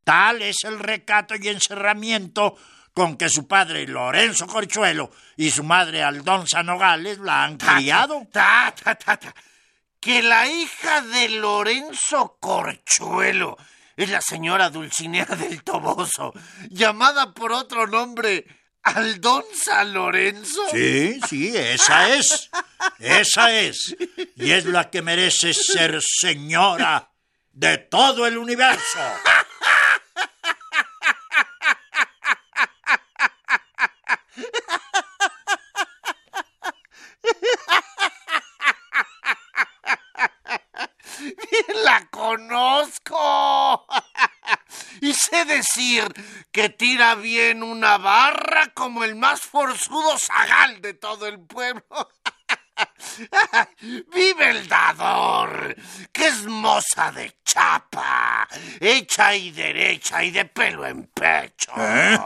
Tal es el recato y encerramiento con que su padre Lorenzo Corchuelo y su madre Aldonza Nogales la han criado. Ta, ta, ta, que la hija de Lorenzo Corchuelo es la señora Dulcinea del Toboso, llamada por otro nombre Aldonza Lorenzo. Sí, sí, esa es. Esa es. Y es la que merece ser señora de todo el universo. La conozco. Y sé decir que tira bien una barra como el más forzudo zagal de todo el pueblo. ¡Vive el dador! ¡Que es moza de chapa! Hecha y derecha y de pelo en pecho. ¿Eh?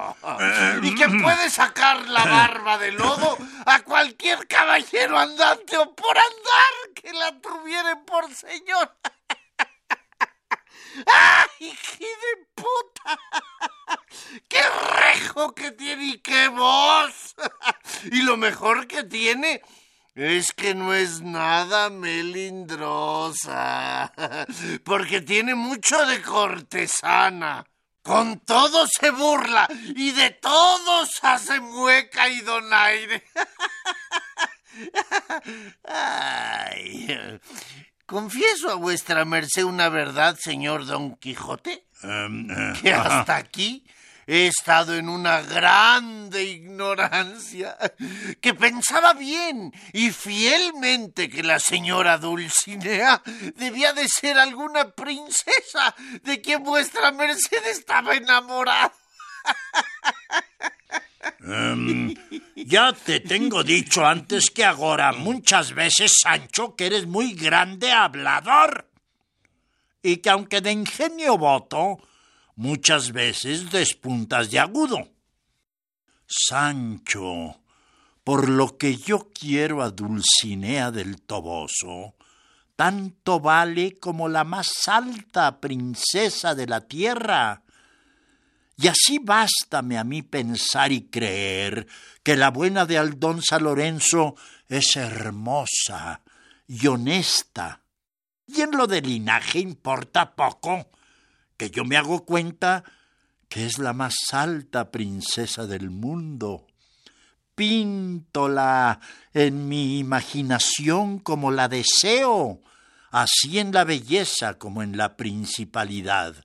Y que puede sacar la barba de lodo a cualquier caballero andante o por andar que la tuviere por señor. ¡Ay, qué de puta! ¡Qué rejo que tiene y qué voz! Y lo mejor que tiene es que no es nada melindrosa, porque tiene mucho de cortesana. Con todo se burla y de todos hace mueca y donaire. Ay, confieso a vuestra merced una verdad, señor Don Quijote, Em, eh, que hasta aquí he estado en una grande ignorancia, que pensaba bien y fielmente que la señora Dulcinea debía de ser alguna princesa de quien vuestra merced estaba enamorada. Em, ya te tengo dicho antes que ahora muchas veces, Sancho, que eres muy grande hablador. Y que aunque de ingenio voto, muchas veces despuntas de agudo. Sancho, por lo que yo quiero a Dulcinea del Toboso, tanto vale como la más alta princesa de la tierra. Y así bástame a mí pensar y creer que la buena de Aldonza Lorenzo es hermosa y honesta. Y en lo de linaje importa poco, que yo me hago cuenta que es la más alta princesa del mundo. Píntola en mi imaginación como la deseo, así en la belleza como en la principalidad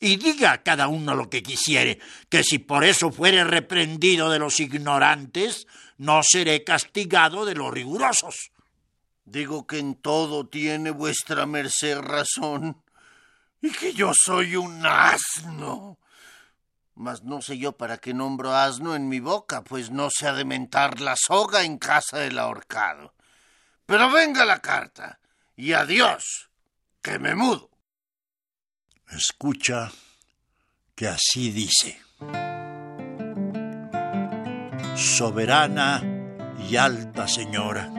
y diga cada uno lo que quisiere, que si por eso fuere reprendido de los ignorantes, no seré castigado de los rigurosos. Digo que en todo tiene vuestra merced razón, y que yo soy un asno. Mas no sé yo para qué nombro asno en mi boca, pues no se ha de mentar la soga en casa del ahorcado. Pero venga la carta, y adiós, que me mudo. Escucha que así dice. Soberana y alta señora,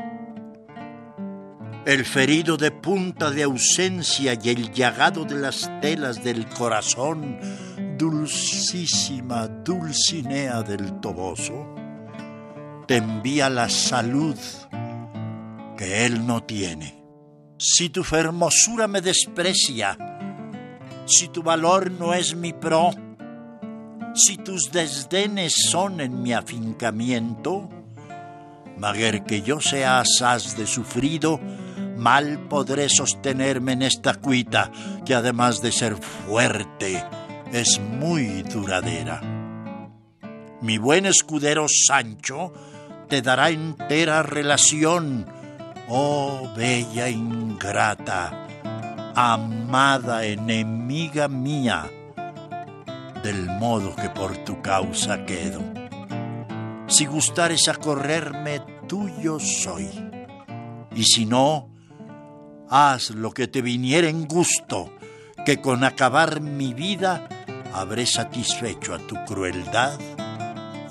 el ferido de punta de ausencia y el llagado de las telas del corazón, dulcísima Dulcinea del Toboso, te envía la salud que él no tiene. Si tu hermosura me desprecia, si tu valor no es mi pro, si tus desdenes son en mi afincamiento, maguer que yo sea asaz de sufrido, mal podré sostenerme en esta cuita, que además de ser fuerte, es muy duradera. Mi buen escudero Sancho te dará entera relación, oh bella ingrata, amada enemiga mía, del modo que por tu causa quedo. Si gustares acorrerme, tuyo soy, y si no, haz lo que te viniera en gusto, que con acabar mi vida habré satisfecho a tu crueldad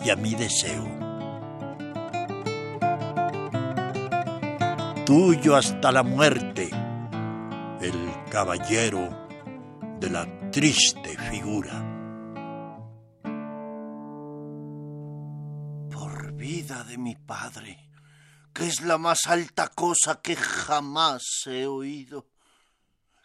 y a mi deseo. Tuyo hasta la muerte, caballero de la triste figura. Por vida de mi padre, que es la más alta cosa que jamás he oído.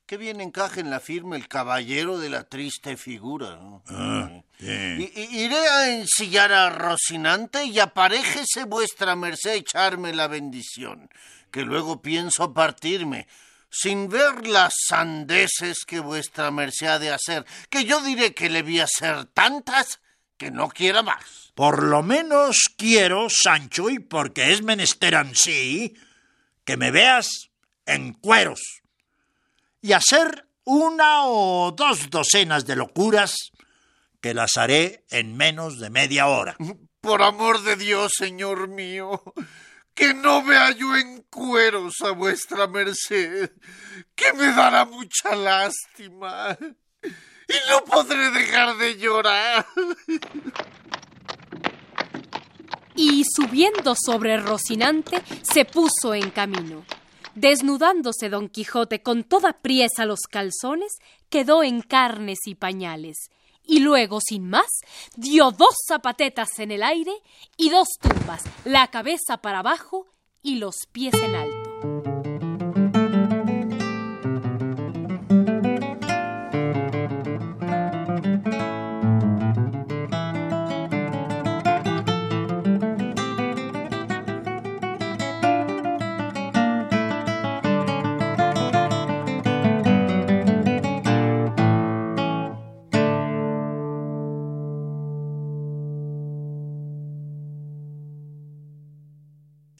Qué bien encaja en la firma el caballero de la triste figura. Ah, iré a ensillar a Rocinante y aparéjese vuestra merced echarme la bendición, que luego pienso partirme, sin ver las sandeces que vuestra merced ha de hacer, que yo diré que le vi hacer tantas que no quiera más. Por lo menos quiero, Sancho, y porque es menester ansí, que me veas en cueros y hacer una o dos docenas de locuras que las haré en menos de media hora. Por amor de Dios, señor mío, que no vea yo en cueros a vuestra merced, que me dará mucha lástima y no podré dejar de llorar. Y subiendo sobre Rocinante, se puso en camino. Desnudándose don Quijote con toda priesa los calzones, quedó en carnes y pañales, y luego, sin más, dio dos zapatetas en el aire y dos tumbas, la cabeza para abajo y los pies en alto.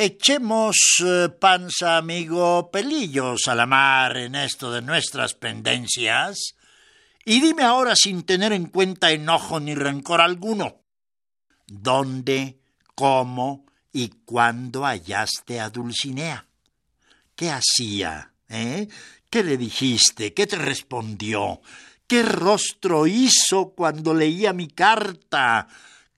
Echemos eh, panza, amigo, pelillos a la mar en esto de nuestras pendencias, y dime ahora sin tener en cuenta enojo ni rencor alguno, ¿dónde, cómo y cuándo hallaste a Dulcinea? ¿Qué hacía? ¿Eh? ¿Qué le dijiste? ¿Qué te respondió? ¿Qué rostro hizo cuando leía mi carta?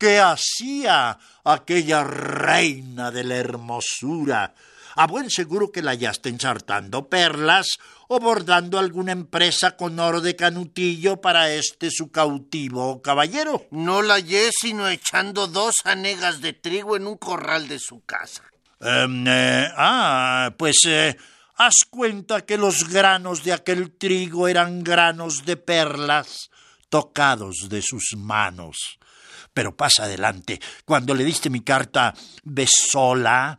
¿Qué hacía aquella reina de la hermosura, A buen seguro que la hallaste ensartando perlas o bordando alguna empresa con oro de canutillo para este su cautivo caballero. No la hallé sino echando dos anegas de trigo en un corral de su casa. Em, eh, ah, pues eh, haz cuenta que los granos de aquel trigo eran granos de perlas tocados de sus manos. Pero pasa adelante. Cuando le diste mi carta, besóla,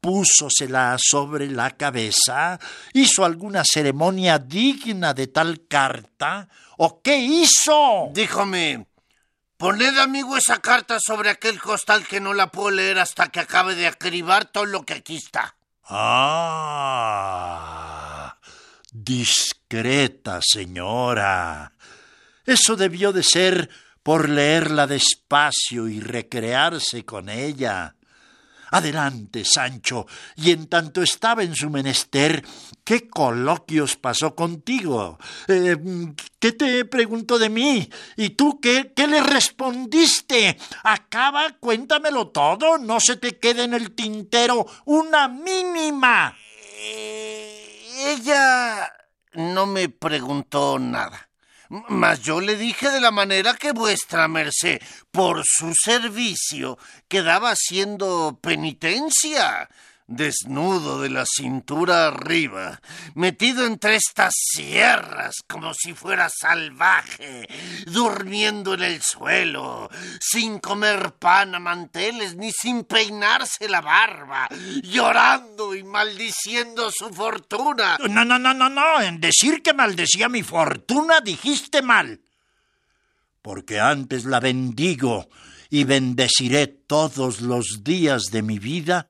púsosela sobre la cabeza, hizo alguna ceremonia digna de tal carta, o qué hizo? Díjome, poned amigo esa carta sobre aquel costal que no la puedo leer hasta que acabe de acribar todo lo que aquí está. Ah, discreta señora. Eso debió de ser por leerla despacio y recrearse con ella. Adelante, Sancho, y en tanto estaba en su menester, ¿qué coloquios pasó contigo? Eh, ¿Qué te preguntó de mí? ¿Y tú qué, qué le respondiste? Acaba, cuéntamelo todo, no se te quede en el tintero una mínima. Eh, ella no me preguntó nada. Mas yo le dije de la manera que vuestra merced, por su servicio, quedaba haciendo penitencia desnudo de la cintura arriba, metido entre estas sierras como si fuera salvaje, durmiendo en el suelo, sin comer pan a manteles ni sin peinarse la barba, llorando y maldiciendo su fortuna. No, no, no, no, no, en decir que maldecía mi fortuna dijiste mal, porque antes la bendigo y bendeciré todos los días de mi vida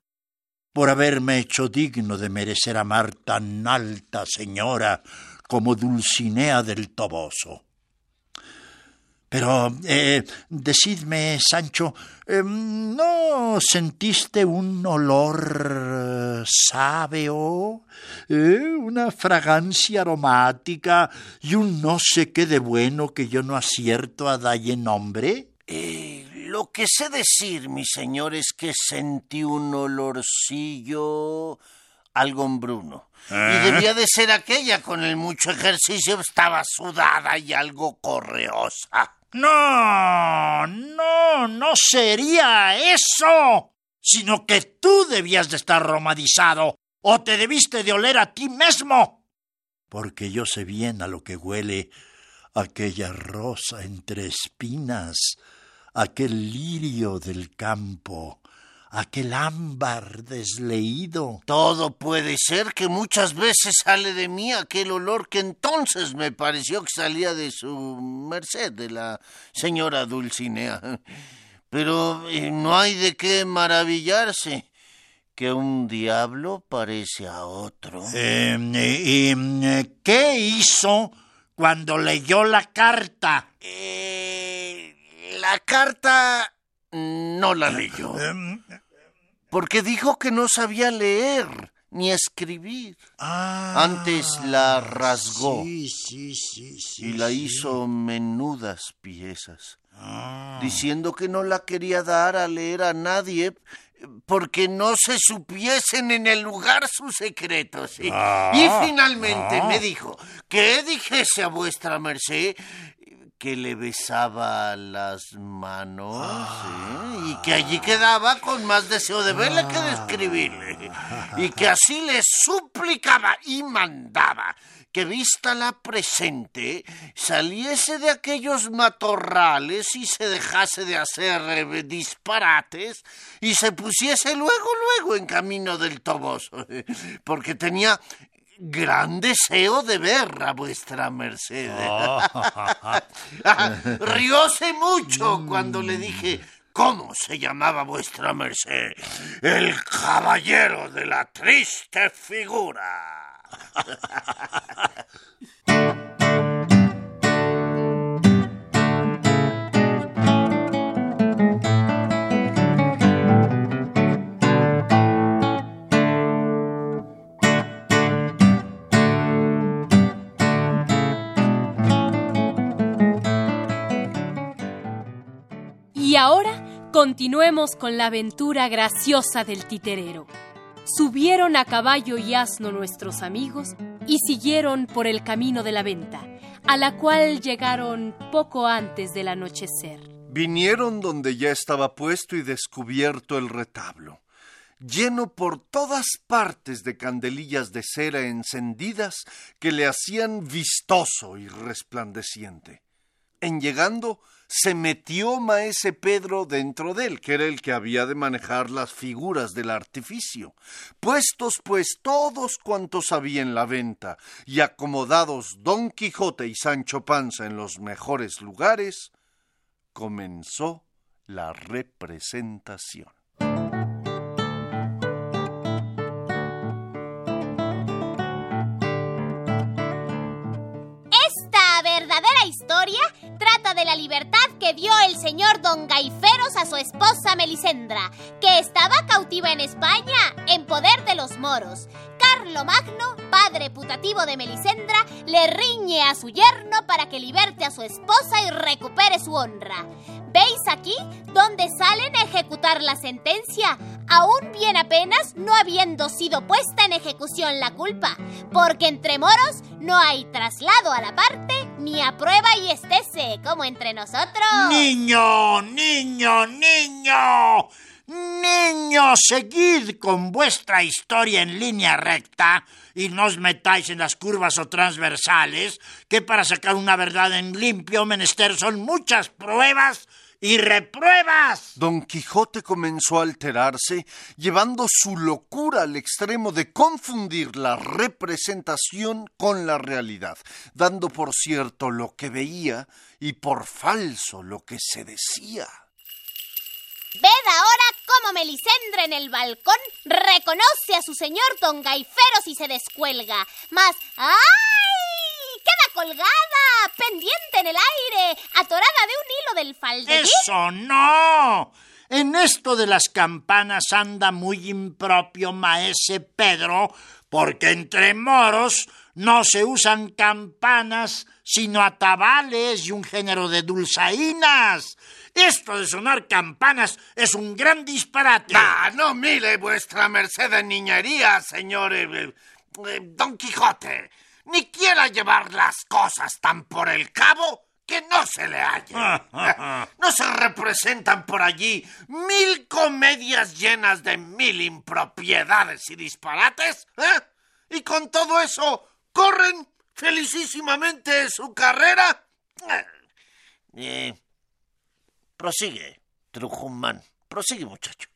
por haberme hecho digno de merecer amar tan alta señora como Dulcinea del Toboso. Pero, eh, decidme, Sancho, eh, ¿no sentiste un olor sábeo? Eh, ¿Una fragancia aromática y un no sé qué de bueno que yo no acierto a dalle nombre? Eh, lo que sé decir, mi señor, es que sentí un olorcillo algo hombruno. Y ¿Eh? debía de ser aquella, con el mucho ejercicio estaba sudada y algo correosa. No, no, no sería eso, sino que tú debías de estar romadizado o te debiste de oler a ti mismo. Porque yo sé bien a lo que huele aquella rosa entre espinas aquel lirio del campo, aquel ámbar desleído. Todo puede ser que muchas veces sale de mí aquel olor que entonces me pareció que salía de su merced, de la señora Dulcinea. Pero eh, no hay de qué maravillarse que un diablo parece a otro. Eh, ¿Y eh, qué hizo cuando leyó la carta? La carta no la leyó. Porque dijo que no sabía leer ni escribir. Ah, Antes la rasgó sí, sí, sí, sí, y la hizo menudas piezas, Ah. diciendo que no la quería dar a leer a nadie porque no se supiesen en el lugar sus secretos. Ah, y finalmente me dijo que dijese a vuestra merced que le besaba las manos y que allí quedaba con más deseo de verle que de escribirle. Y que así le suplicaba y mandaba que vista la presente saliese de aquellos matorrales y se dejase de hacer eh, disparates y se pusiese luego luego en camino del Toboso porque tenía gran deseo de ver a vuestra merced. Ah, rióse mucho cuando le dije cómo se llamaba vuestra merced. El caballero de la triste figura. continuemos con la aventura graciosa del titerero. Subieron a caballo y asno nuestros amigos y siguieron por el camino de la venta, a la cual llegaron poco antes del anochecer. Vinieron donde ya estaba puesto y descubierto el retablo, lleno por todas partes de candelillas de cera encendidas que le hacían vistoso y resplandeciente. En llegando, se metió maese Pedro dentro de él, que era el que había de manejar las figuras del artificio. Puestos pues todos cuantos había en la venta, y acomodados Don Quijote y Sancho Panza en los mejores lugares, comenzó la representación. Trata de la libertad que dio el señor don Gaiferos a su esposa Melisendra, que estaba cautiva en España, en poder de los moros. Carlo Magno, padre putativo de Melisendra, le riñe a su yerno para que liberte a su esposa y recupere su honra. ¿Veis aquí donde salen a ejecutar la sentencia? Aún bien apenas no habiendo sido puesta en ejecución la culpa, porque entre moros no hay traslado a la parte ni a prueba y estése como entre nosotros. Niño, niño, niño. Niño, seguid con vuestra historia en línea recta y no os metáis en las curvas o transversales, que para sacar una verdad en limpio menester son muchas pruebas y repruebas. Don Quijote comenzó a alterarse, llevando su locura al extremo de confundir la representación con la realidad, dando por cierto lo que veía y por falso lo que se decía. Ved ahora cómo Melisendra en el balcón reconoce a su señor don Gaiferos y se descuelga. Mas, ¡ay! Queda colgada, pendiente en el aire, atorada de un hilo del falderín. ¡Eso no! En esto de las campanas anda muy impropio maese Pedro, porque entre moros no se usan campanas, sino atabales y un género de dulzainas. Esto de sonar campanas es un gran disparate. Ah, no mire vuestra merced en niñería, señor eh, eh, Don Quijote. Ni quiera llevar las cosas tan por el cabo que no se le halle. ¿No se representan por allí mil comedias llenas de mil impropiedades y disparates? ¿Eh? ¿Y con todo eso corren felicísimamente su carrera? Eh, prosigue, Trujumán. Prosigue, muchacho.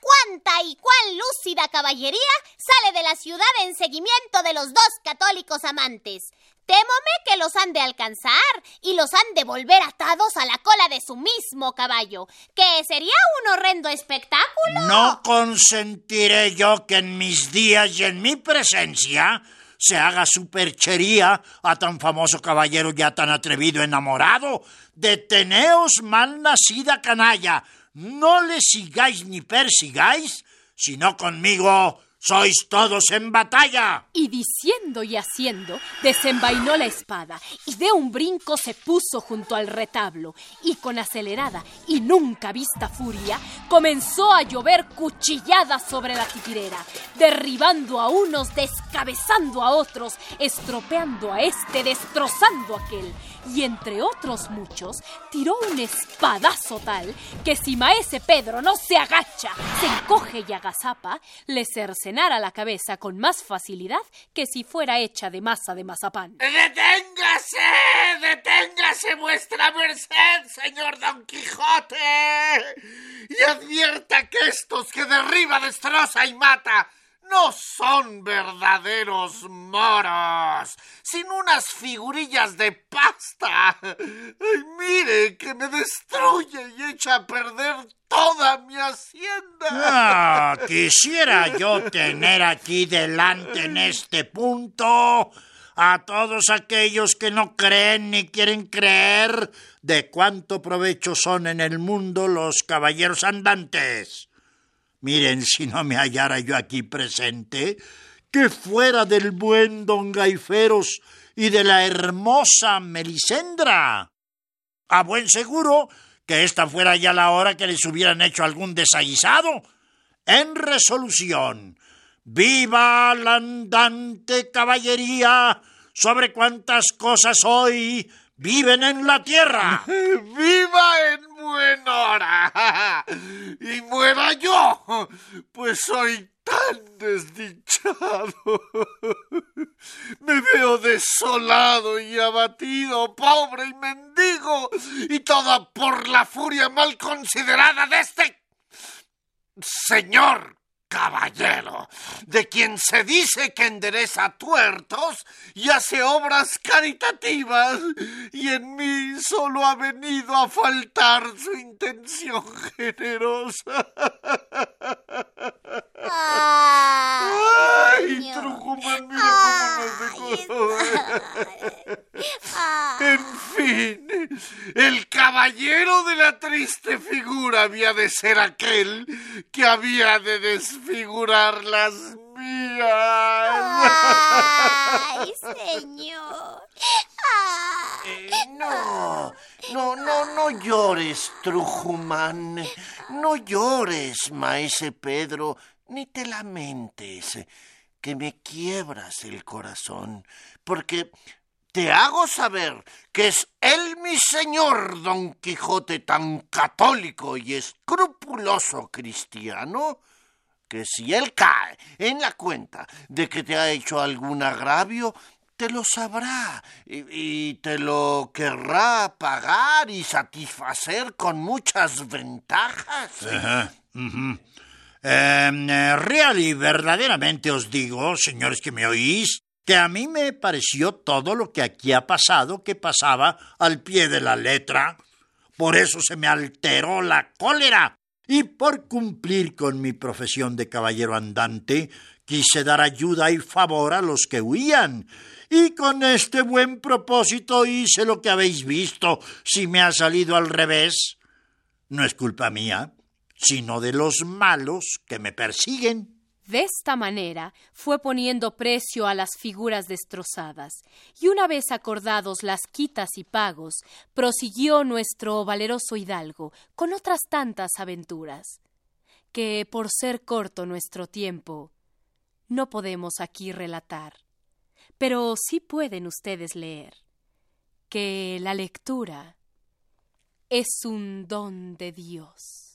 Cuánta y cuán lúcida caballería sale de la ciudad en seguimiento de los dos católicos amantes. Témome que los han de alcanzar y los han de volver atados a la cola de su mismo caballo, que sería un horrendo espectáculo. No consentiré yo que en mis días y en mi presencia se haga superchería a tan famoso caballero ya tan atrevido enamorado. Deteneos mal nacida canalla, no le sigáis ni persigáis, sino conmigo sois todos en batalla. Y diciendo y haciendo, desenvainó la espada y de un brinco se puso junto al retablo y con acelerada y nunca vista furia comenzó a llover cuchilladas sobre la titirera, derribando a unos, descabezando a otros, estropeando a este, destrozando a aquel y entre otros muchos tiró un espadazo tal que si maese Pedro no se agacha, se encoge y agazapa, le cercenara la cabeza con más facilidad que si fuera hecha de masa de mazapán. ¡Deténgase! ¡Deténgase vuestra merced, señor Don Quijote! Y advierta que estos que derriba, destroza y mata no son verdaderos moros, sino unas figurillas de pasta. Ay, mire que me destruye y echa a perder toda mi hacienda. Ah, quisiera yo tener aquí delante en este punto a todos aquellos que no creen ni quieren creer de cuánto provecho son en el mundo los caballeros andantes. Miren si no me hallara yo aquí presente, que fuera del buen don Gaiferos y de la hermosa Melisendra. A buen seguro que esta fuera ya la hora que les hubieran hecho algún desaguisado. en resolución. ¡Viva la andante caballería sobre cuantas cosas hoy viven en la tierra! ¡Viva en buen hora! ¡Y muera yo! Pues soy tan desdichado. Me veo desolado y abatido, pobre y mendigo, y todo por la furia mal considerada de este señor caballero, de quien se dice que endereza tuertos y hace obras caritativas, y en mí solo ha venido a faltar su intención generosa. ¡Ay, Trujumán, mira cómo nos En fin, el caballero de la triste figura había de ser aquel que había de desfigurar las mías. ¡Ay, señor! Eh, no, no, no, no llores, Trujumán. No llores, maese Pedro, ni te lamentes, que me quiebras el corazón, porque te hago saber que es él mi señor Don Quijote tan católico y escrupuloso cristiano, que si él cae en la cuenta de que te ha hecho algún agravio, te lo sabrá y, te lo querrá pagar y satisfacer con muchas ventajas. Em, eh, real y verdaderamente os digo, señores que me oís, que a mí me pareció todo lo que aquí ha pasado que pasaba al pie de la letra. Por eso se me alteró la cólera. Y por cumplir con mi profesión de caballero andante, quise dar ayuda y favor a los que huían. Y con este buen propósito hice lo que habéis visto. Si me ha salido al revés, no es culpa mía sino de los malos que me persiguen. De esta manera fue poniendo precio a las figuras destrozadas, y una vez acordados las quitas y pagos, prosiguió nuestro valeroso hidalgo con otras tantas aventuras, que por ser corto nuestro tiempo, no podemos aquí relatar, pero sí pueden ustedes leer, que la lectura es un don de Dios.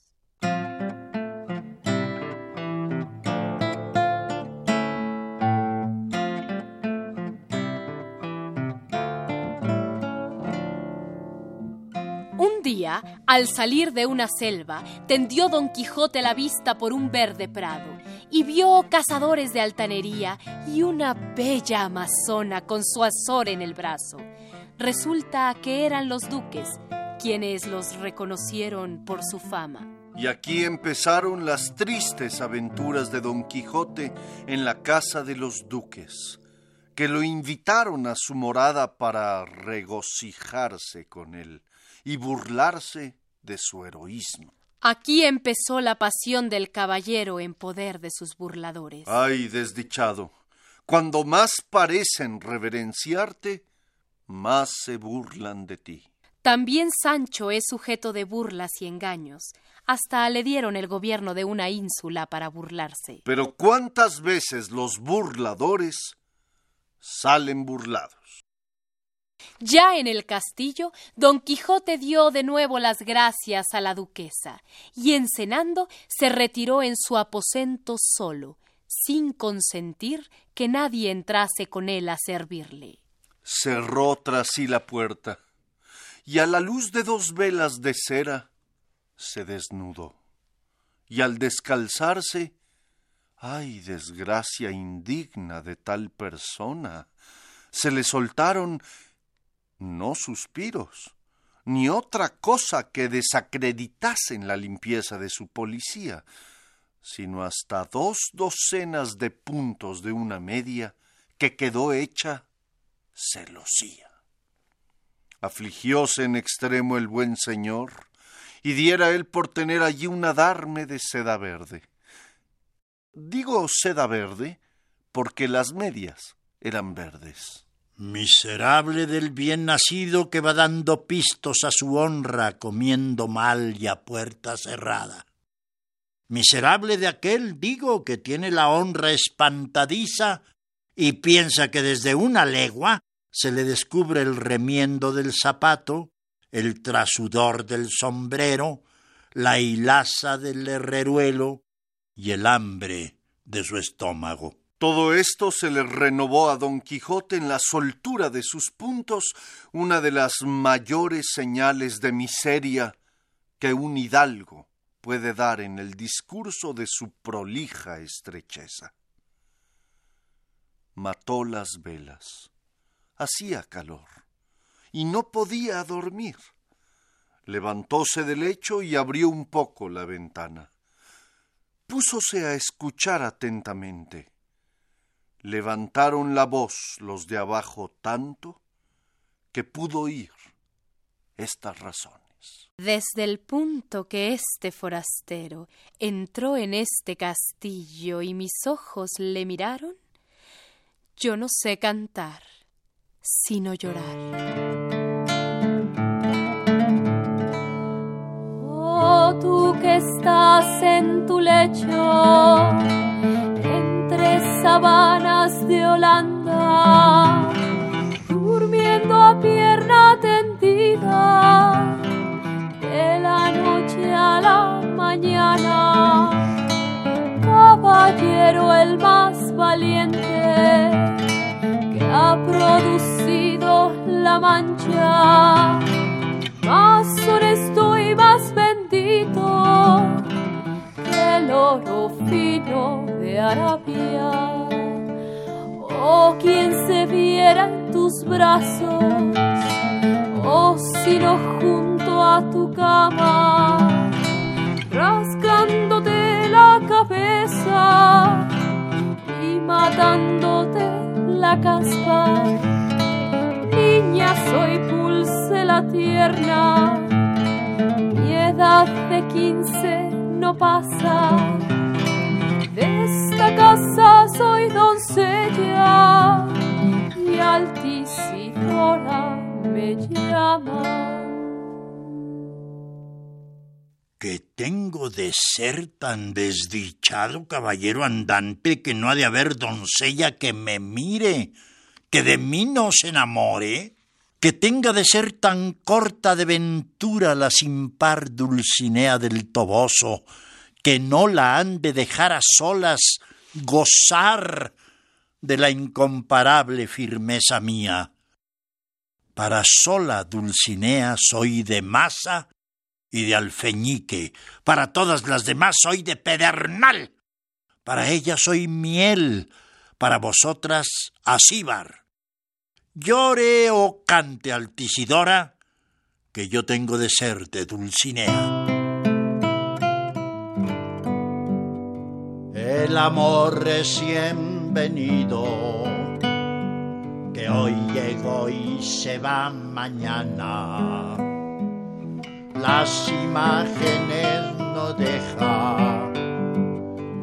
Un día, al salir de una selva, tendió don Quijote la vista por un verde prado y vio cazadores de altanería y una bella amazona con su azor en el brazo. Resulta que eran los duques, quienes los reconocieron por su fama. Y aquí empezaron las tristes aventuras de Don Quijote en la casa de los duques, que lo invitaron a su morada para regocijarse con él y burlarse de su heroísmo. Aquí empezó la pasión del caballero en poder de sus burladores. Ay, desdichado, cuando más parecen reverenciarte, más se burlan de ti. También Sancho es sujeto de burlas y engaños. Hasta le dieron el gobierno de una ínsula para burlarse. Pero ¿cuántas veces los burladores salen burlados? Ya en el castillo, don Quijote dio de nuevo las gracias a la duquesa, y en cenando se retiró en su aposento solo, sin consentir que nadie entrase con él a servirle. Cerró tras sí la puerta y a la luz de dos velas de cera se desnudó. Y al descalzarse, ay, desgracia indigna de tal persona, se le soltaron no suspiros, ni otra cosa que desacreditasen la limpieza de su policía, sino hasta dos docenas de puntos de una media que quedó hecha celosía. Afligióse en extremo el buen señor, y diera él por tener allí un adarme de seda verde. Digo seda verde porque las medias eran verdes. Miserable del bien nacido que va dando pistos a su honra comiendo mal y a puerta cerrada. Miserable de aquel, digo, que tiene la honra espantadiza y piensa que desde una legua se le descubre el remiendo del zapato, el trasudor del sombrero, la hilaza del herreruelo y el hambre de su estómago. Todo esto se le renovó a don Quijote en la soltura de sus puntos, una de las mayores señales de miseria que un hidalgo puede dar en el discurso de su prolija estrecheza. Mató las velas. Hacía calor y no podía dormir. Levantóse del lecho y abrió un poco la ventana. Púsose a escuchar atentamente. Levantaron la voz los de abajo tanto que pudo oír estas razones. Desde el punto que este forastero entró en este castillo y mis ojos le miraron, yo no sé cantar, sino llorar. Tú que estás en tu lecho, entre sabanas de Holanda, durmiendo a pierna tendida, de la noche a la mañana, caballero el más valiente ha producido la mancha, más honesto y más bendito que el oro fino de Arabia. Oh, quien se viera en tus brazos, oh, sino junto a tu cama, rascándote la cabeza y matándote la caspa. Niña soy pulse la tierna, mi edad de quince no pasa. De esta casa soy doncella y Altisidora me llama. que tengo de ser tan desdichado caballero andante que no ha de haber doncella que me mire, que de mí no se enamore, que tenga de ser tan corta de ventura la sin par Dulcinea del Toboso, que no la han de dejar a solas gozar de la incomparable firmeza mía. Para sola Dulcinea soy de masa y de alfeñique. Para todas las demás soy de pedernal. Para ella soy miel. Para vosotras, asíbar. Llore o cante Altisidora, que yo tengo de ser de Dulcinea. El amor recién venido, que hoy llegó y se va mañana las imágenes no deja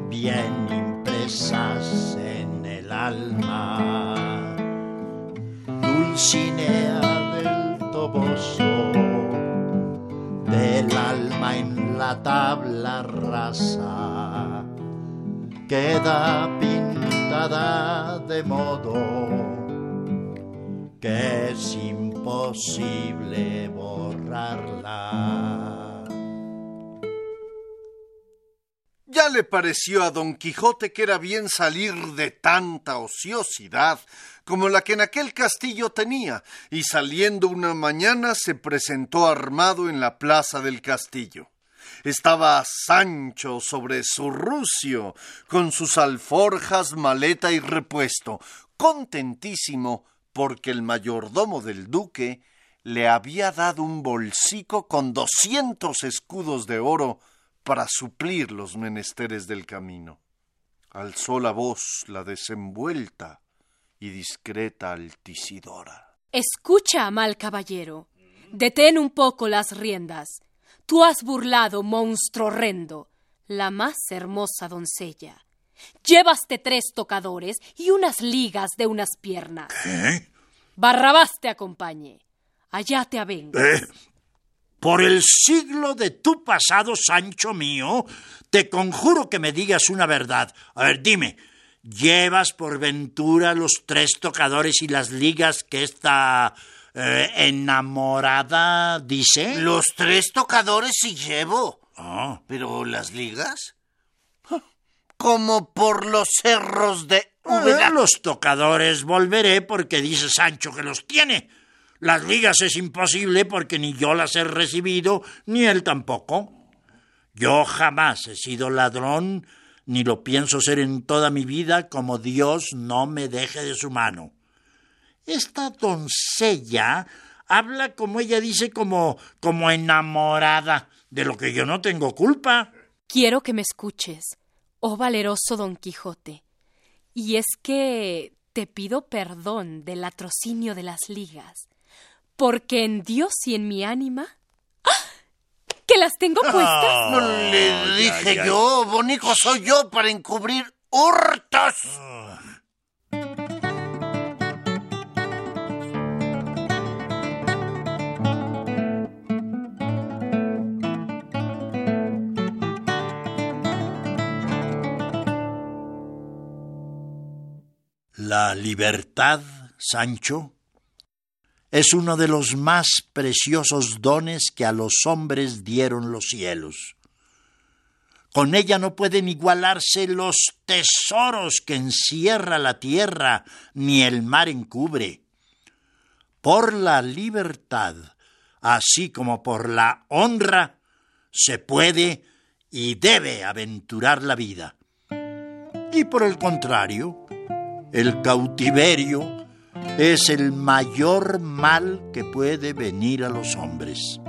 bien impresas en el alma. Dulcinea del Toboso, del alma en la tabla rasa, queda pintada de modo que es imposible borrarla. Ya le pareció a don Quijote que era bien salir de tanta ociosidad como la que en aquel castillo tenía, y saliendo una mañana se presentó armado en la plaza del castillo. Estaba Sancho sobre su rucio, con sus alforjas, maleta y repuesto, contentísimo porque el mayordomo del duque le había dado un bolsico con doscientos escudos de oro para suplir los menesteres del camino. Alzó la voz la desenvuelta y discreta Altisidora. Escucha, mal caballero. Detén un poco las riendas. Tú has burlado, monstruo horrendo, la más hermosa doncella. Llévaste tres tocadores y unas ligas de unas piernas. ¿Qué? Barrabás te acompañe. Allá te avengas. ¿Eh? por el siglo de tu pasado, Sancho mío, te conjuro que me digas una verdad. A ver, dime, ¿llevas por ventura los tres tocadores y las ligas que esta eh, enamorada dice? Los tres tocadores sí llevo. Ah. ¿Pero las ligas? Como por los cerros de Úbeda. los tocadores volveré porque dice Sancho que los tiene. Las ligas es imposible porque ni yo las he recibido, ni él tampoco. Yo jamás he sido ladrón, ni lo pienso ser en toda mi vida, como Dios no me deje de su mano. Esta doncella habla como ella dice, como, como enamorada, de lo que yo no tengo culpa. Quiero que me escuches, oh valeroso Don Quijote. Y es que te pido perdón del latrocinio de las ligas, porque en Dios y en mi ánima... ¡Ah! ¡Que las tengo puestas! No le dije yo, bonico soy yo para encubrir hurtos. La libertad, Sancho, es uno de los más preciosos dones que a los hombres dieron los cielos. Con ella no pueden igualarse los tesoros que encierra la tierra ni el mar encubre. Por la libertad, así como por la honra, se puede y debe aventurar la vida. Y por el contrario, el cautiverio es el mayor mal que puede venir a los hombres.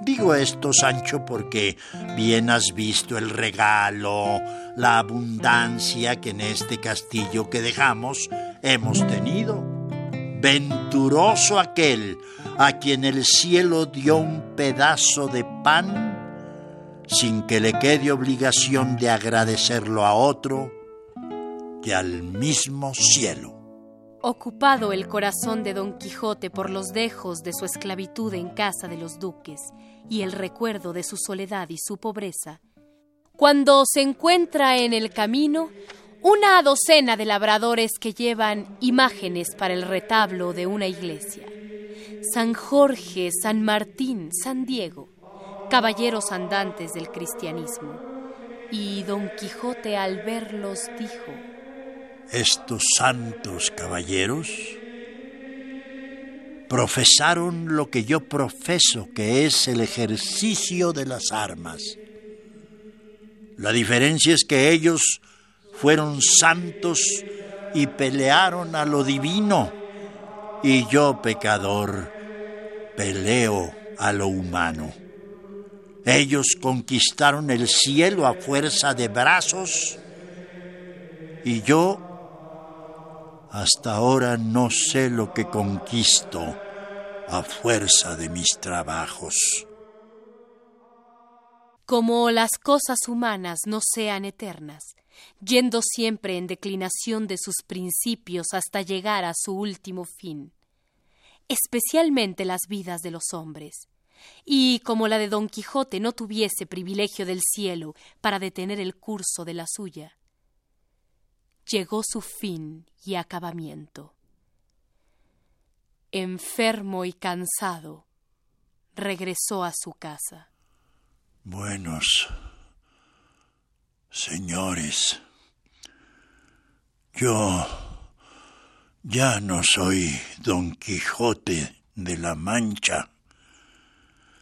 Digo esto, Sancho, porque bien has visto el regalo, la abundancia que en este castillo que dejamos hemos tenido. Venturoso aquel a quien el cielo dio un pedazo de pan sin que le quede obligación de agradecerlo a otro y al mismo cielo. Ocupado el corazón de Don Quijote por los dejos de su esclavitud en casa de los duques y el recuerdo de su soledad y su pobreza, cuando se encuentra en el camino una docena de labradores que llevan imágenes para el retablo de una iglesia. San Jorge, San Martín, San Diego, caballeros andantes del cristianismo. Y Don Quijote al verlos dijo, estos santos caballeros profesaron lo que yo profeso, que es el ejercicio de las armas. La diferencia es que ellos fueron santos y pelearon a lo divino, y yo, pecador, peleo a lo humano. Ellos conquistaron el cielo a fuerza de brazos, y yo hasta ahora no sé lo que conquisto a fuerza de mis trabajos. Como las cosas humanas no sean eternas, yendo siempre en declinación de sus principios hasta llegar a su último fin, especialmente las vidas de los hombres. Y como la de Don Quijote no tuviese privilegio del cielo para detener el curso de la suya, llegó su fin y acabamiento. Enfermo y cansado, regresó a su casa. Buenos señores, yo ya no soy Don Quijote de la Mancha,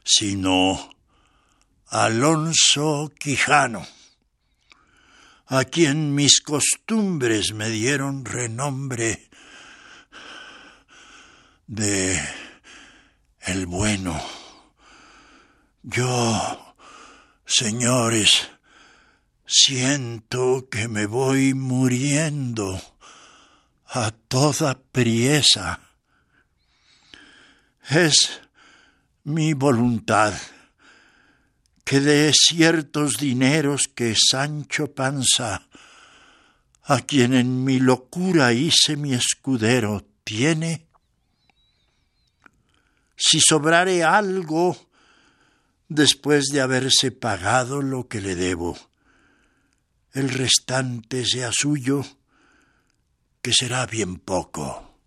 sino Alonso Quijano a quien mis costumbres me dieron renombre de el bueno. Yo, señores, siento que me voy muriendo a toda priesa. Es mi voluntad que de ciertos dineros que Sancho Panza, a quien en mi locura hice mi escudero, tiene, si sobrare algo, después de haberse pagado lo que le debo, el restante sea suyo, que será bien poco,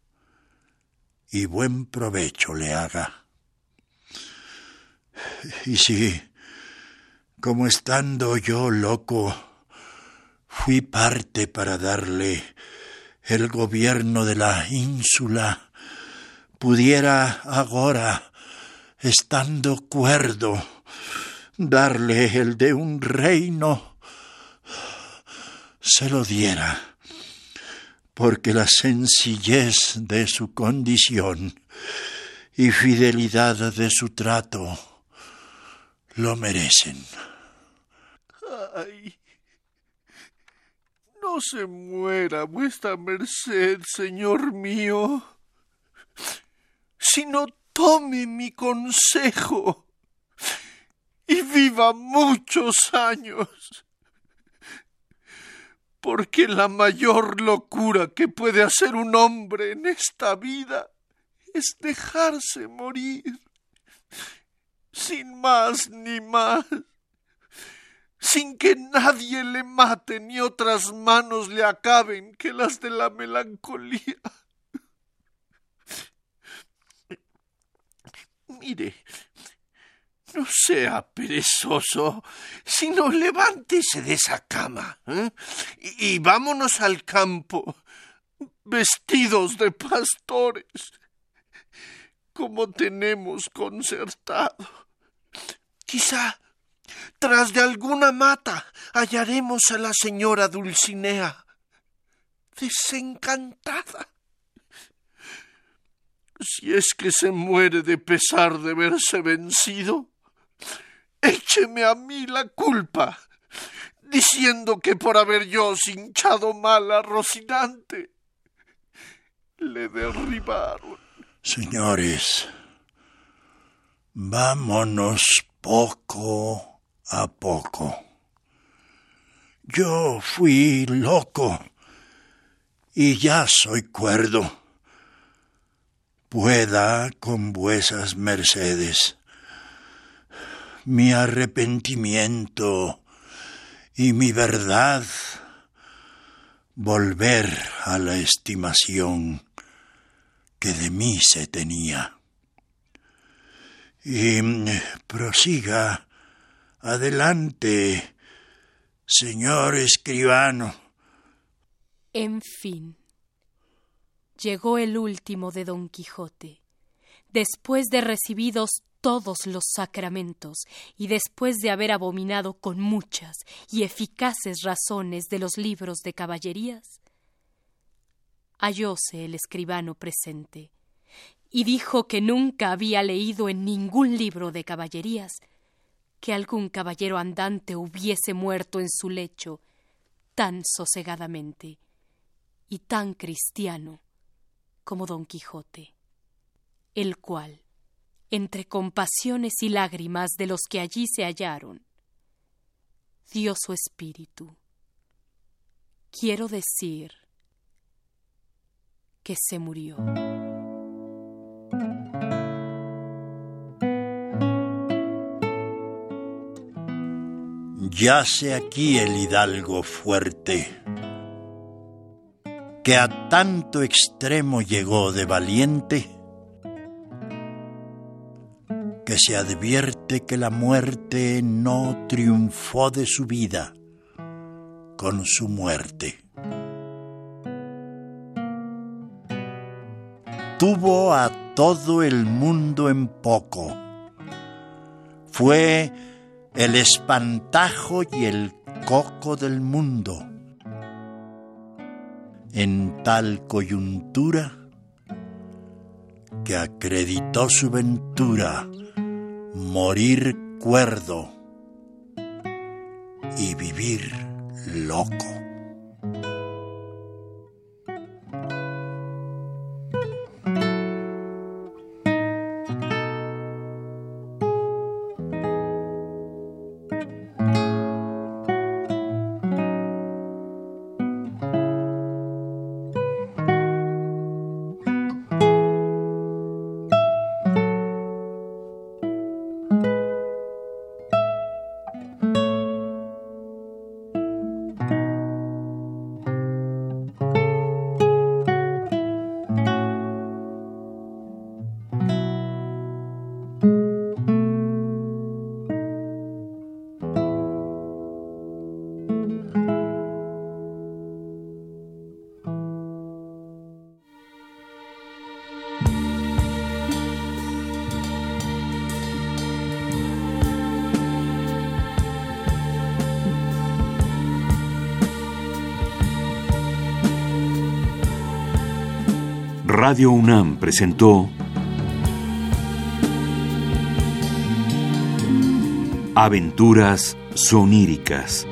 y buen provecho le haga. Y si, como estando yo loco, fui parte para darle el gobierno de la ínsula, pudiera agora, estando cuerdo, darle el de un reino, se lo diera, porque la sencillez de su condición y fidelidad de su trato lo merecen. Ay, no se muera vuestra merced, señor mío, sino tome mi consejo y viva muchos años, porque la mayor locura que puede hacer un hombre en esta vida es dejarse morir, sin más ni más, sin que nadie le mate ni otras manos le acaben que las de la melancolía. Mire, no sea perezoso, sino levántese de esa cama ¿eh? y, y vámonos al campo, vestidos de pastores, como tenemos concertado. Quizá tras de alguna mata hallaremos a la señora Dulcinea, desencantada. Si es que se muere de pesar de verse vencido, écheme a mí la culpa, diciendo que por haber yo hinchado mal a Rocinante, le derribaron. Señores, vámonos poco a poco. Yo fui loco y ya soy cuerdo. Pueda con vuesas mercedes mi arrepentimiento y mi verdad volver a la estimación que de mí se tenía. Y prosiga adelante, señor escribano. En fin, llegó el último de Don Quijote, después de recibidos todos los sacramentos y después de haber abominado con muchas y eficaces razones de los libros de caballerías, hallóse el escribano presente y dijo que nunca había leído en ningún libro de caballerías que algún caballero andante hubiese muerto en su lecho tan sosegadamente y tan cristiano como don Quijote, el cual, entre compasiones y lágrimas de los que allí se hallaron, dio su espíritu. Quiero decir que se murió. Yace aquí el hidalgo fuerte, que a tanto extremo llegó de valiente, que se advierte que la muerte no triunfó de su vida con su muerte. Tuvo a todo el mundo en poco. Fue el espantajo y el coco del mundo. En tal coyuntura que acreditó su ventura morir cuerdo y vivir loco. Radio UNAM presentó Aventuras soníricas.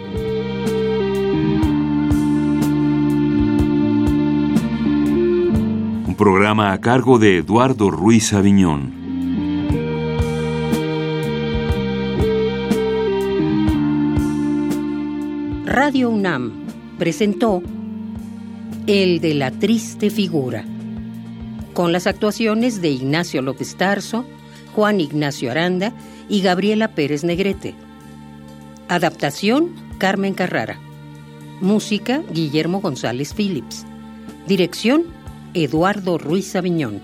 Un programa a cargo de Eduardo Ruiz Aviñón. Radio UNAM presentó El de la triste figura, con las actuaciones de Ignacio López Tarso, Juan Ignacio Aranda y Gabriela Pérez Negrete. Adaptación Carmen Carrara. Música Guillermo González Phillips. Dirección Eduardo Ruiz Aviñón.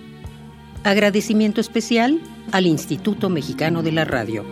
Agradecimiento especial al Instituto Mexicano de la Radio.